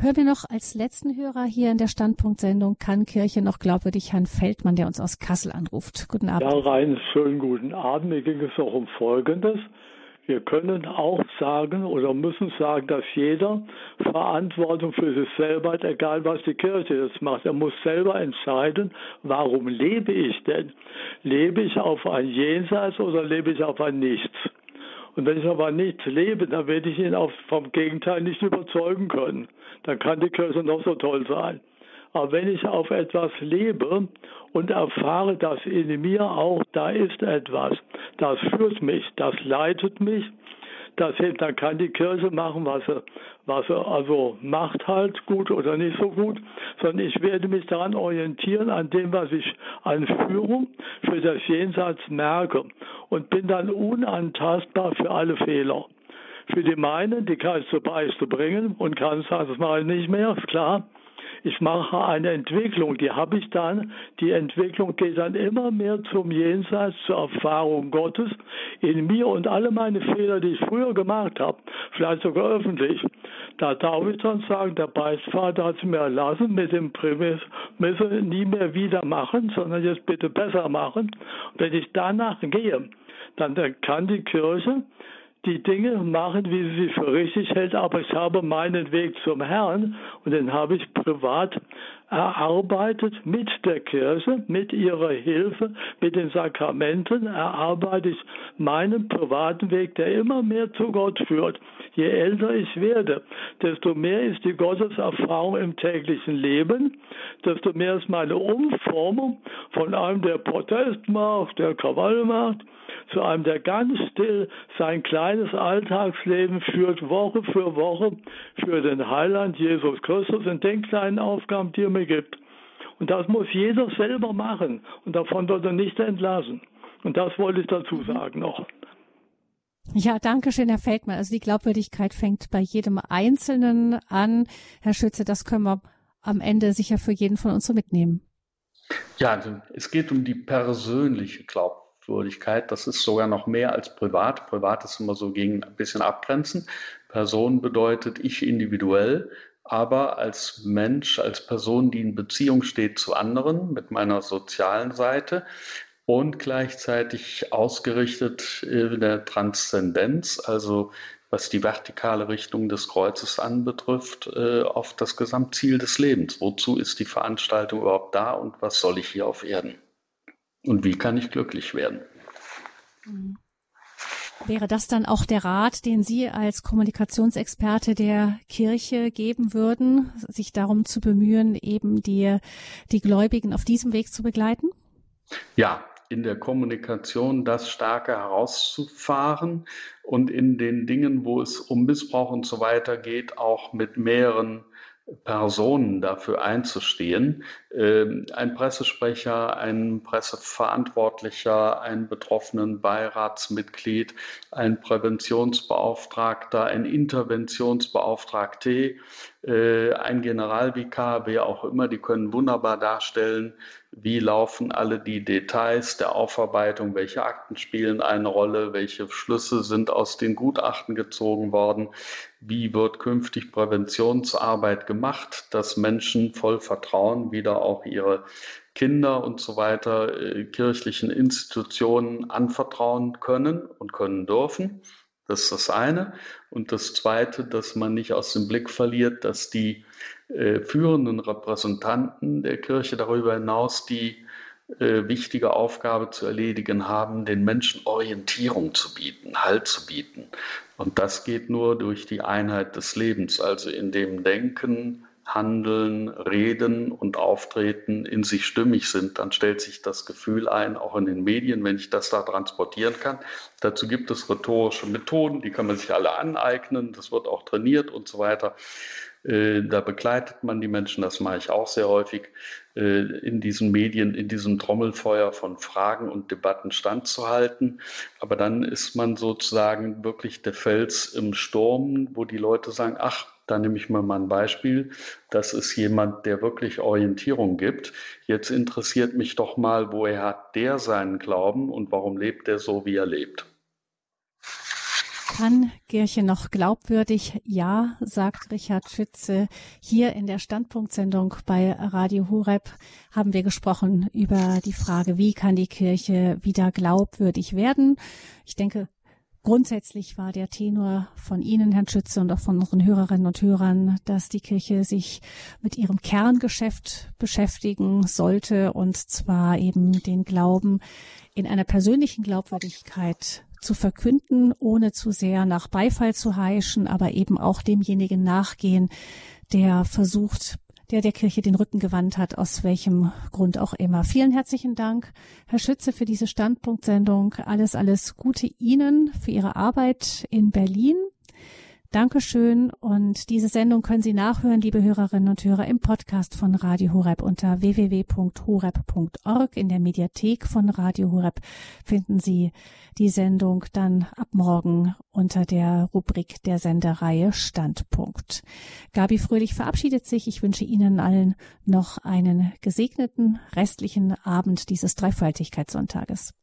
Hören wir noch als letzten Hörer hier in der Standpunktsendung Kann Kirche noch glaubwürdig Herrn Feldmann, der uns aus Kassel anruft. Guten Abend. Ja, rein schönen guten Abend. Mir ging es auch um Folgendes. Wir können auch sagen oder müssen sagen, dass jeder Verantwortung für sich selber hat, egal was die Kirche jetzt macht. Er muss selber entscheiden, warum lebe ich denn? Lebe ich auf ein Jenseits oder lebe ich auf ein Nichts? Und wenn ich aber nicht lebe, dann werde ich ihn auch vom Gegenteil nicht überzeugen können. Dann kann die Kirche noch so toll sein. Aber wenn ich auf etwas lebe und erfahre, dass in mir auch da ist etwas, das führt mich, das leitet mich, das hilft, dann kann die Kirche machen, was sie, was sie also macht halt, gut oder nicht so gut, sondern ich werde mich daran orientieren, an dem, was ich an Führung für das Jenseits merke und bin dann unantastbar für alle Fehler. Für die meinen, die kann ich zur Beichte bringen und kann sagen, das mache ich nicht mehr, ist klar ich mache eine Entwicklung, die habe ich dann. Die Entwicklung geht dann immer mehr zum Jenseits, zur Erfahrung Gottes in mir und alle meine Fehler, die ich früher gemacht habe, vielleicht sogar öffentlich. Da darf ich dann sagen, der Beichtvater hat es mir erlassen, mit dem Prämisse nie mehr wieder machen, sondern jetzt bitte besser machen. Wenn ich danach gehe, dann kann die Kirche die Dinge machen, wie sie sie für richtig hält, aber ich habe meinen Weg zum Herrn und den habe ich privat erarbeitet mit der Kirche, mit ihrer Hilfe, mit den Sakramenten, erarbeite ich meinen privaten Weg, der immer mehr zu Gott führt. Je älter ich werde, desto mehr ist die Gotteserfahrung im täglichen Leben, desto mehr ist meine Umformung von einem, der Protest macht, der Krawall macht, zu einem, der ganz still sein kleines Alltagsleben führt, Woche für Woche, für den Heiland Jesus Christus in den kleinen Aufgaben, die er mir gibt. Und das muss jeder selber machen. Und davon wird er nicht entlassen. Und das wollte ich dazu mhm. sagen noch. Ja, danke schön, Herr Feldmann. Also die Glaubwürdigkeit fängt bei jedem Einzelnen an. Herr Schütze, das können wir am Ende sicher für jeden von uns so mitnehmen. Ja, also es geht um die persönliche Glaubwürdigkeit. Das ist sogar noch mehr als privat. Privat ist immer so gegen ein bisschen abgrenzen. Person bedeutet ich individuell, aber als Mensch, als Person, die in Beziehung steht zu anderen mit meiner sozialen Seite und gleichzeitig ausgerichtet in der Transzendenz, also was die vertikale Richtung des Kreuzes anbetrifft, äh, auf das Gesamtziel des Lebens. Wozu ist die Veranstaltung überhaupt da und was soll ich hier auf Erden? Und wie kann ich glücklich werden? Mhm. Wäre das dann auch der Rat, den Sie als Kommunikationsexperte der Kirche geben würden, sich darum zu bemühen, eben die, die Gläubigen auf diesem Weg zu begleiten? Ja, in der Kommunikation das stärker herauszufahren und in den Dingen, wo es um Missbrauch und so weiter geht, auch mit mehreren Personen dafür einzustehen. Ähm, ein Pressesprecher, ein Presseverantwortlicher, ein betroffenen Beiratsmitglied, ein Präventionsbeauftragter, ein Interventionsbeauftragter, äh, ein Generalvikar, wer auch immer, die können wunderbar darstellen, wie laufen alle die Details der Aufarbeitung, welche Akten spielen eine Rolle, welche Schlüsse sind aus den Gutachten gezogen worden, wie wird künftig Präventionsarbeit gemacht, dass Menschen voll Vertrauen wieder auch ihre Kinder und so weiter äh, kirchlichen Institutionen anvertrauen können und können dürfen. Das ist das eine. Und das zweite, dass man nicht aus dem Blick verliert, dass die äh, führenden Repräsentanten der Kirche darüber hinaus die äh, wichtige Aufgabe zu erledigen haben, den Menschen Orientierung zu bieten, Halt zu bieten. Und das geht nur durch die Einheit des Lebens, also in dem Denken, Handeln, Reden und Auftreten in sich stimmig sind, dann stellt sich das Gefühl ein, auch in den Medien, wenn ich das da transportieren kann. Dazu gibt es rhetorische Methoden, die kann man sich alle aneignen, das wird auch trainiert und so weiter. Äh, da begleitet man die Menschen, das mache ich auch sehr häufig, äh, in diesen Medien, in diesem Trommelfeuer von Fragen und Debatten standzuhalten. Aber dann ist man sozusagen wirklich der Fels im Sturm, wo die Leute sagen, ach, da nehme ich mir mal ein Beispiel. Das ist jemand, der wirklich Orientierung gibt. Jetzt interessiert mich doch mal, woher hat der seinen Glauben und warum lebt er so, wie er lebt? Kann Kirche noch glaubwürdig? Ja, sagt Richard Schütze. Hier in der Standpunktsendung bei Radio Hureb haben wir gesprochen über die Frage, wie kann die Kirche wieder glaubwürdig werden? Ich denke, Grundsätzlich war der Tenor von Ihnen, Herrn Schütze, und auch von unseren Hörerinnen und Hörern, dass die Kirche sich mit ihrem Kerngeschäft beschäftigen sollte, und zwar eben den Glauben in einer persönlichen Glaubwürdigkeit zu verkünden, ohne zu sehr nach Beifall zu heischen, aber eben auch demjenigen nachgehen, der versucht, der der Kirche den Rücken gewandt hat, aus welchem Grund auch immer. Vielen herzlichen Dank, Herr Schütze, für diese Standpunktsendung. Alles, alles Gute Ihnen für Ihre Arbeit in Berlin. Dankeschön. Und diese Sendung können Sie nachhören, liebe Hörerinnen und Hörer, im Podcast von Radio Horeb unter www.horeb.org. In der Mediathek von Radio Horeb finden Sie die Sendung dann ab morgen unter der Rubrik der Sendereihe Standpunkt. Gabi Fröhlich verabschiedet sich. Ich wünsche Ihnen allen noch einen gesegneten restlichen Abend dieses Dreifaltigkeitssonntages.